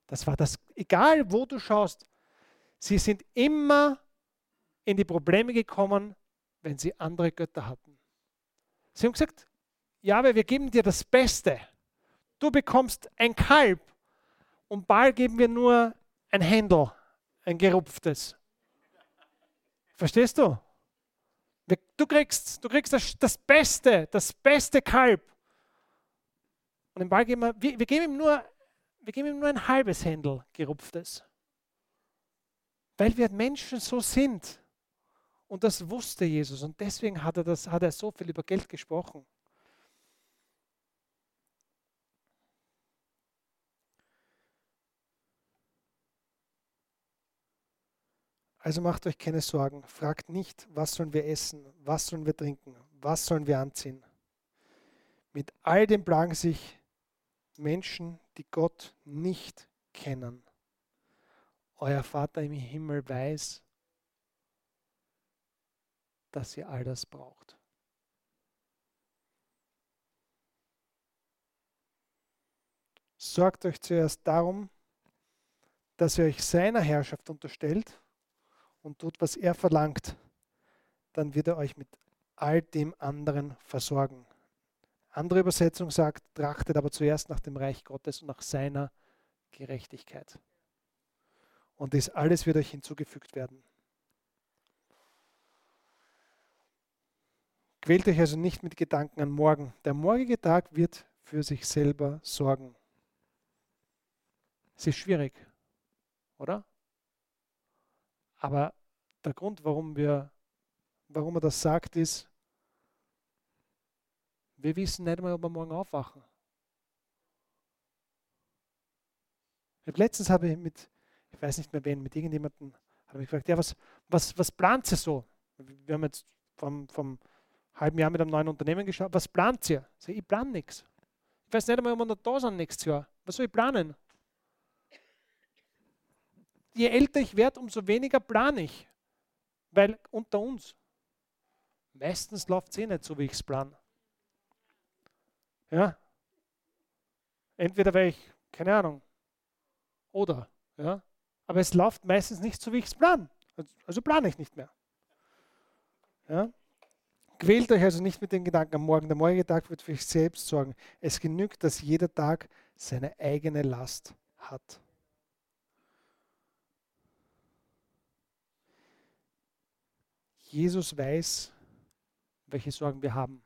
Das war das, egal wo du schaust, sie sind immer in die Probleme gekommen, wenn sie andere Götter hatten. Sie haben gesagt, ja, wir geben dir das Beste. Du bekommst ein Kalb und bald geben wir nur ein Händel, ein gerupftes. Verstehst du? Du kriegst, du kriegst das, das Beste, das beste Kalb. Und im Ball geben wir, wir, wir, geben ihm nur, wir geben ihm nur ein halbes Händel gerupftes. Weil wir Menschen so sind. Und das wusste Jesus. Und deswegen hat er, das, hat er so viel über Geld gesprochen. Also macht euch keine Sorgen. Fragt nicht, was sollen wir essen, was sollen wir trinken, was sollen wir anziehen. Mit all dem plagen sich Menschen, die Gott nicht kennen. Euer Vater im Himmel weiß, dass ihr all das braucht. Sorgt euch zuerst darum, dass ihr euch seiner Herrschaft unterstellt und tut, was er verlangt, dann wird er euch mit all dem anderen versorgen. Andere Übersetzung sagt, trachtet aber zuerst nach dem Reich Gottes und nach seiner Gerechtigkeit. Und das alles wird euch hinzugefügt werden. Quält euch also nicht mit Gedanken an morgen. Der morgige Tag wird für sich selber sorgen. Es ist schwierig, oder? Aber der Grund, warum, wir, warum er das sagt, ist, wir wissen nicht mal, ob wir morgen aufwachen. Letztens habe ich mit, ich weiß nicht mehr wen, mit irgendjemandem, habe ich gefragt, ja, was, was, was plant ihr so? Wir haben jetzt vom, vom halben Jahr mit einem neuen Unternehmen geschaut, was plant ihr? Ich, ich plane nichts. Ich weiß nicht einmal, ob wir noch da sind nächstes Jahr. Was soll ich planen? Je älter ich werde, umso weniger plane ich. Weil unter uns, meistens läuft es eh nicht so, wie ich es plan. Ja? Entweder weil ich, keine Ahnung, oder, ja? Aber es läuft meistens nicht so, wie ich es plan. Also plane ich nicht mehr. Ja? Quält euch also nicht mit den Gedanken am Morgen. Der morgige Tag wird für euch selbst sorgen. Es genügt, dass jeder Tag seine eigene Last hat. Jesus weiß, welche Sorgen wir haben.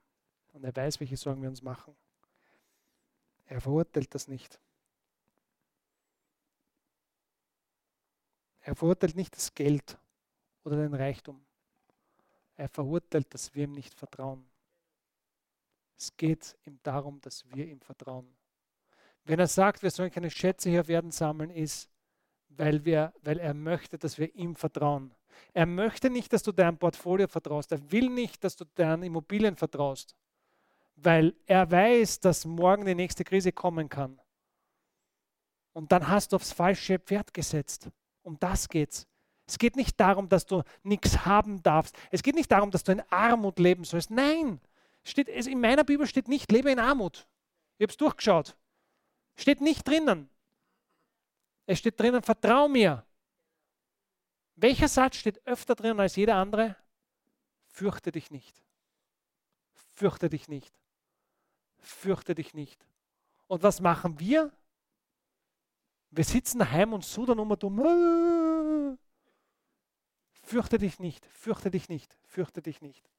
Und er weiß, welche Sorgen wir uns machen. Er verurteilt das nicht. Er verurteilt nicht das Geld oder den Reichtum. Er verurteilt, dass wir ihm nicht vertrauen. Es geht ihm darum, dass wir ihm vertrauen. Wenn er sagt, wir sollen keine Schätze hier auf Erden sammeln, ist, weil, wir, weil er möchte, dass wir ihm vertrauen. Er möchte nicht, dass du deinem Portfolio vertraust. Er will nicht, dass du deinen Immobilien vertraust, weil er weiß, dass morgen die nächste Krise kommen kann. Und dann hast du aufs falsche Pferd gesetzt. Um das geht's. Es geht nicht darum, dass du nichts haben darfst. Es geht nicht darum, dass du in Armut leben sollst. Nein, steht, in meiner Bibel steht nicht, lebe in Armut. Ich habe es durchgeschaut. Steht nicht drinnen. Es steht drinnen, vertrau mir. Welcher Satz steht öfter drin als jeder andere? Fürchte dich nicht. Fürchte dich nicht. Fürchte dich nicht. Und was machen wir? Wir sitzen daheim und sudern um und um. Fürchte dich nicht, fürchte dich nicht, fürchte dich nicht.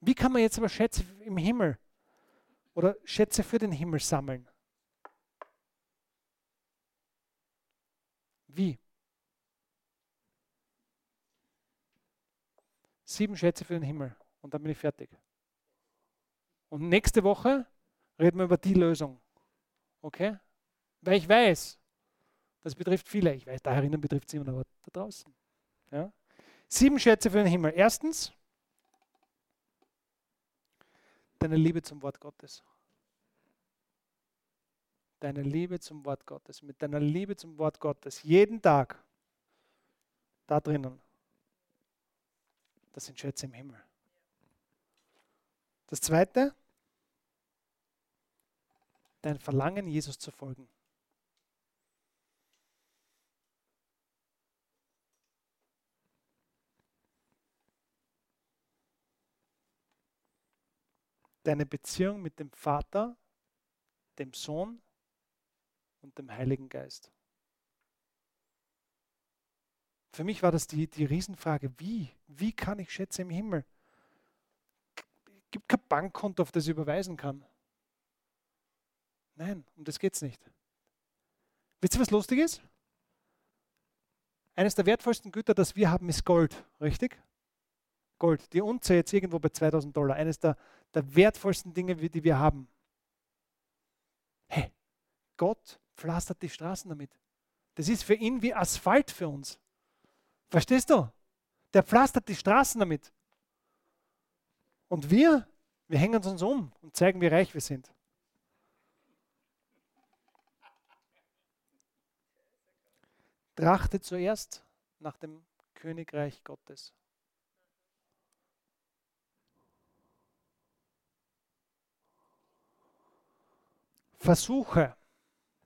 Wie kann man jetzt aber Schätze im Himmel oder Schätze für den Himmel sammeln? Wie? Sieben Schätze für den Himmel. Und dann bin ich fertig. Und nächste Woche reden wir über die Lösung. Okay? Weil ich weiß, das betrifft viele. Ich weiß, da herinnen betrifft es aber da draußen. Ja? Sieben Schätze für den Himmel. Erstens, deine Liebe zum Wort Gottes. Deine Liebe zum Wort Gottes. Mit deiner Liebe zum Wort Gottes. Jeden Tag. Da drinnen. Das sind Schätze im Himmel. Das zweite, dein Verlangen, Jesus zu folgen. Deine Beziehung mit dem Vater, dem Sohn und dem Heiligen Geist. Für mich war das die, die Riesenfrage, wie? Wie kann ich Schätze im Himmel? Es gibt kein Bankkonto, auf das ich überweisen kann. Nein, um das geht es nicht. Wisst ihr, was lustig ist? Eines der wertvollsten Güter, das wir haben, ist Gold, richtig? Gold. Die Unze jetzt irgendwo bei 2000 Dollar. Eines der, der wertvollsten Dinge, die wir haben. Hey, Gott pflastert die Straßen damit. Das ist für ihn wie Asphalt für uns. Verstehst du? Der pflastert die Straßen damit. Und wir, wir hängen uns um und zeigen, wie reich wir sind. Trachte zuerst nach dem Königreich Gottes. Versuche.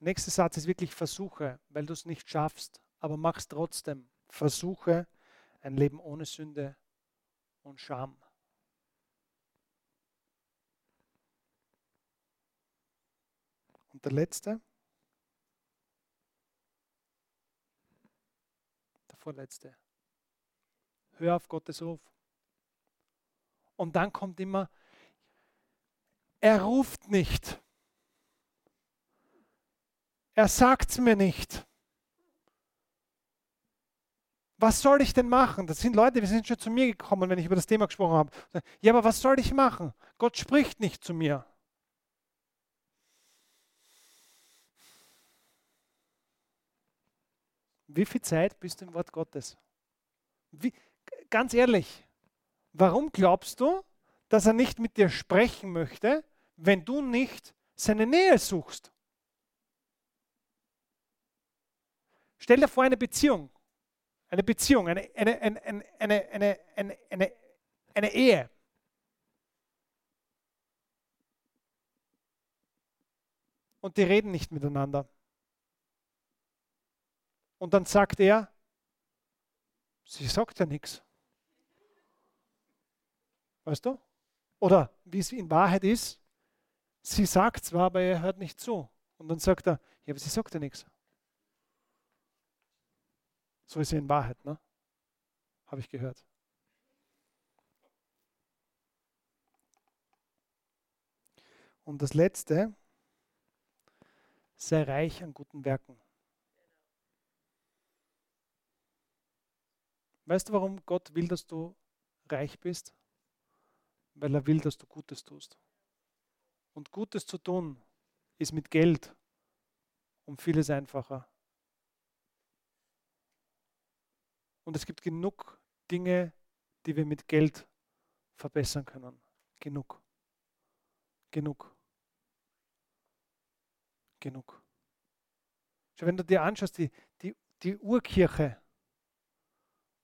Nächster Satz ist wirklich Versuche, weil du es nicht schaffst, aber mach es trotzdem. Versuche ein Leben ohne Sünde und Scham. Und der letzte, vorletzte. Hör auf Gottes Ruf. Und dann kommt immer, er ruft nicht. Er sagt es mir nicht. Was soll ich denn machen? Das sind Leute, die sind schon zu mir gekommen, wenn ich über das Thema gesprochen habe. Ja, aber was soll ich machen? Gott spricht nicht zu mir. Wie viel Zeit bist du im Wort Gottes? Wie, ganz ehrlich, warum glaubst du, dass er nicht mit dir sprechen möchte, wenn du nicht seine Nähe suchst? Stell dir vor eine Beziehung, eine Beziehung, eine, eine, eine, eine, eine, eine, eine, eine Ehe. Und die reden nicht miteinander. Und dann sagt er, sie sagt ja nichts. Weißt du? Oder wie es in Wahrheit ist, sie sagt zwar, aber er hört nicht zu. Und dann sagt er, ja, aber sie sagt ja nichts. So ist sie in Wahrheit, ne? Habe ich gehört. Und das Letzte, sei reich an guten Werken. Weißt du, warum Gott will, dass du reich bist? Weil er will, dass du Gutes tust. Und Gutes zu tun ist mit Geld um vieles einfacher. Und es gibt genug Dinge, die wir mit Geld verbessern können. Genug. Genug. Genug. Schau, wenn du dir anschaust, die, die, die Urkirche,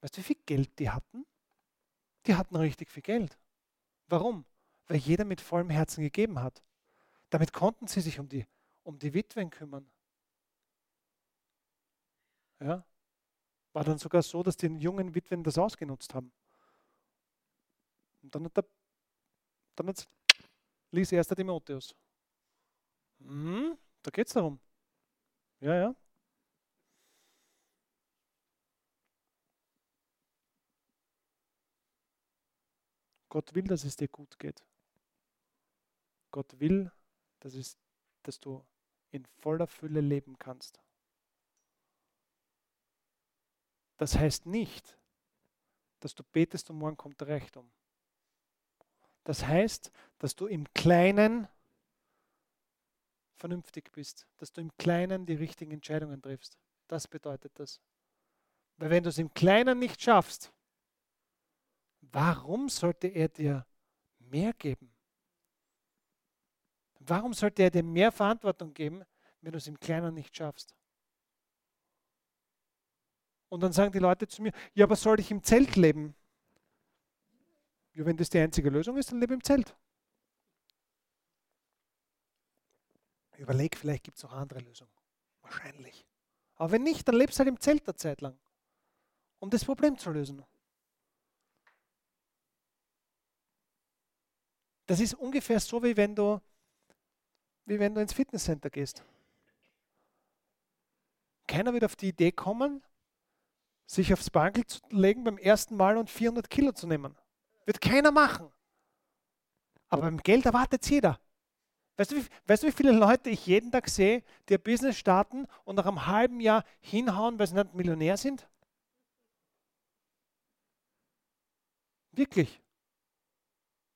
Weißt du, wie viel Geld die hatten? Die hatten richtig viel Geld. Warum? Weil jeder mit vollem Herzen gegeben hat. Damit konnten sie sich um die, um die Witwen kümmern. Ja? War dann sogar so, dass die jungen Witwen das ausgenutzt haben. Und dann hat der, dann hat ließ erster Timotheus. Hm, da geht es darum. Ja, ja. Gott will, dass es dir gut geht. Gott will, dass, es, dass du in voller Fülle leben kannst. Das heißt nicht, dass du betest und morgen kommt Reichtum. Das heißt, dass du im Kleinen vernünftig bist, dass du im Kleinen die richtigen Entscheidungen triffst. Das bedeutet das. Weil wenn du es im Kleinen nicht schaffst, warum sollte er dir mehr geben? Warum sollte er dir mehr Verantwortung geben, wenn du es im Kleinen nicht schaffst? Und dann sagen die Leute zu mir, ja, aber soll ich im Zelt leben? Ja, wenn das die einzige Lösung ist, dann lebe im Zelt. Überleg, vielleicht gibt es noch andere Lösungen. Wahrscheinlich. Aber wenn nicht, dann lebst du halt im Zelt eine Zeit lang, um das Problem zu lösen. Das ist ungefähr so, wie wenn du, wie wenn du ins Fitnesscenter gehst. Keiner wird auf die Idee kommen, sich aufs Bankel zu legen beim ersten Mal und 400 Kilo zu nehmen. Wird keiner machen. Aber beim Geld erwartet es jeder. Weißt du, wie, weißt du, wie viele Leute ich jeden Tag sehe, die ein Business starten und nach einem halben Jahr hinhauen, weil sie nicht Millionär sind? Wirklich.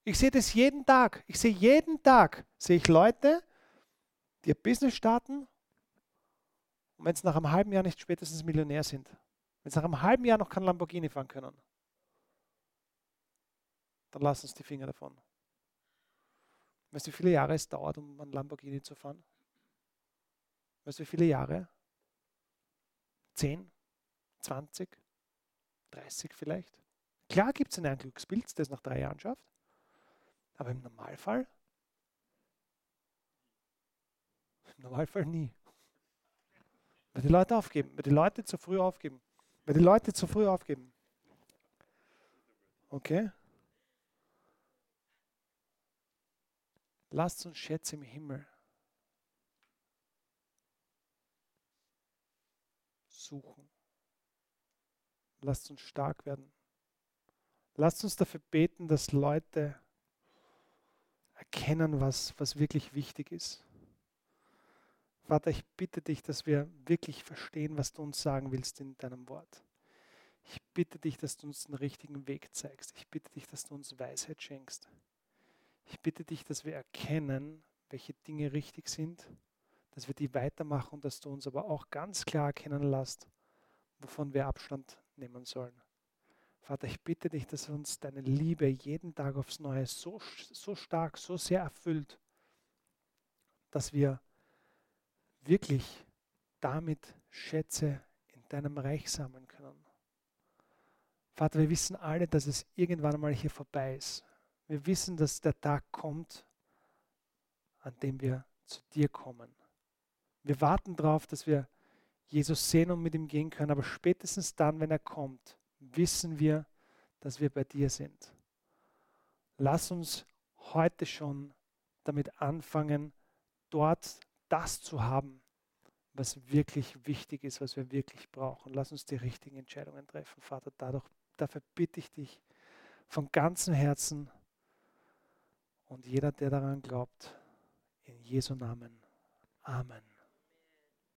Ich sehe das jeden Tag. Ich sehe jeden Tag, sehe ich Leute, die ein Business starten und wenn sie nach einem halben Jahr nicht spätestens Millionär sind, wenn sie nach einem halben Jahr noch kein Lamborghini fahren können, dann lass uns die Finger davon. Weißt du, wie viele Jahre es dauert, um ein Lamborghini zu fahren? Weißt du, wie viele Jahre? 10, 20, 30 vielleicht? Klar gibt es einen Glücksbild, das nach drei Jahren schafft, aber im Normalfall? Im Normalfall nie. Weil die Leute aufgeben, weil die Leute zu früh aufgeben. Weil die Leute zu früh aufgeben. Okay? Lasst uns Schätze im Himmel suchen. Lasst uns stark werden. Lasst uns dafür beten, dass Leute erkennen, was, was wirklich wichtig ist. Vater, ich bitte dich, dass wir wirklich verstehen, was du uns sagen willst in deinem Wort. Ich bitte dich, dass du uns den richtigen Weg zeigst. Ich bitte dich, dass du uns Weisheit schenkst. Ich bitte dich, dass wir erkennen, welche Dinge richtig sind, dass wir die weitermachen dass du uns aber auch ganz klar erkennen lässt, wovon wir Abstand nehmen sollen. Vater, ich bitte dich, dass uns deine Liebe jeden Tag aufs Neue so, so stark, so sehr erfüllt, dass wir wirklich damit Schätze in deinem Reich sammeln können. Vater, wir wissen alle, dass es irgendwann einmal hier vorbei ist. Wir wissen, dass der Tag kommt, an dem wir zu dir kommen. Wir warten darauf, dass wir Jesus sehen und mit ihm gehen können, aber spätestens dann, wenn er kommt, wissen wir, dass wir bei dir sind. Lass uns heute schon damit anfangen, dort das zu haben, was wirklich wichtig ist, was wir wirklich brauchen. Lass uns die richtigen Entscheidungen treffen, Vater. Dadurch, dafür bitte ich dich von ganzem Herzen und jeder, der daran glaubt, in Jesu Namen. Amen.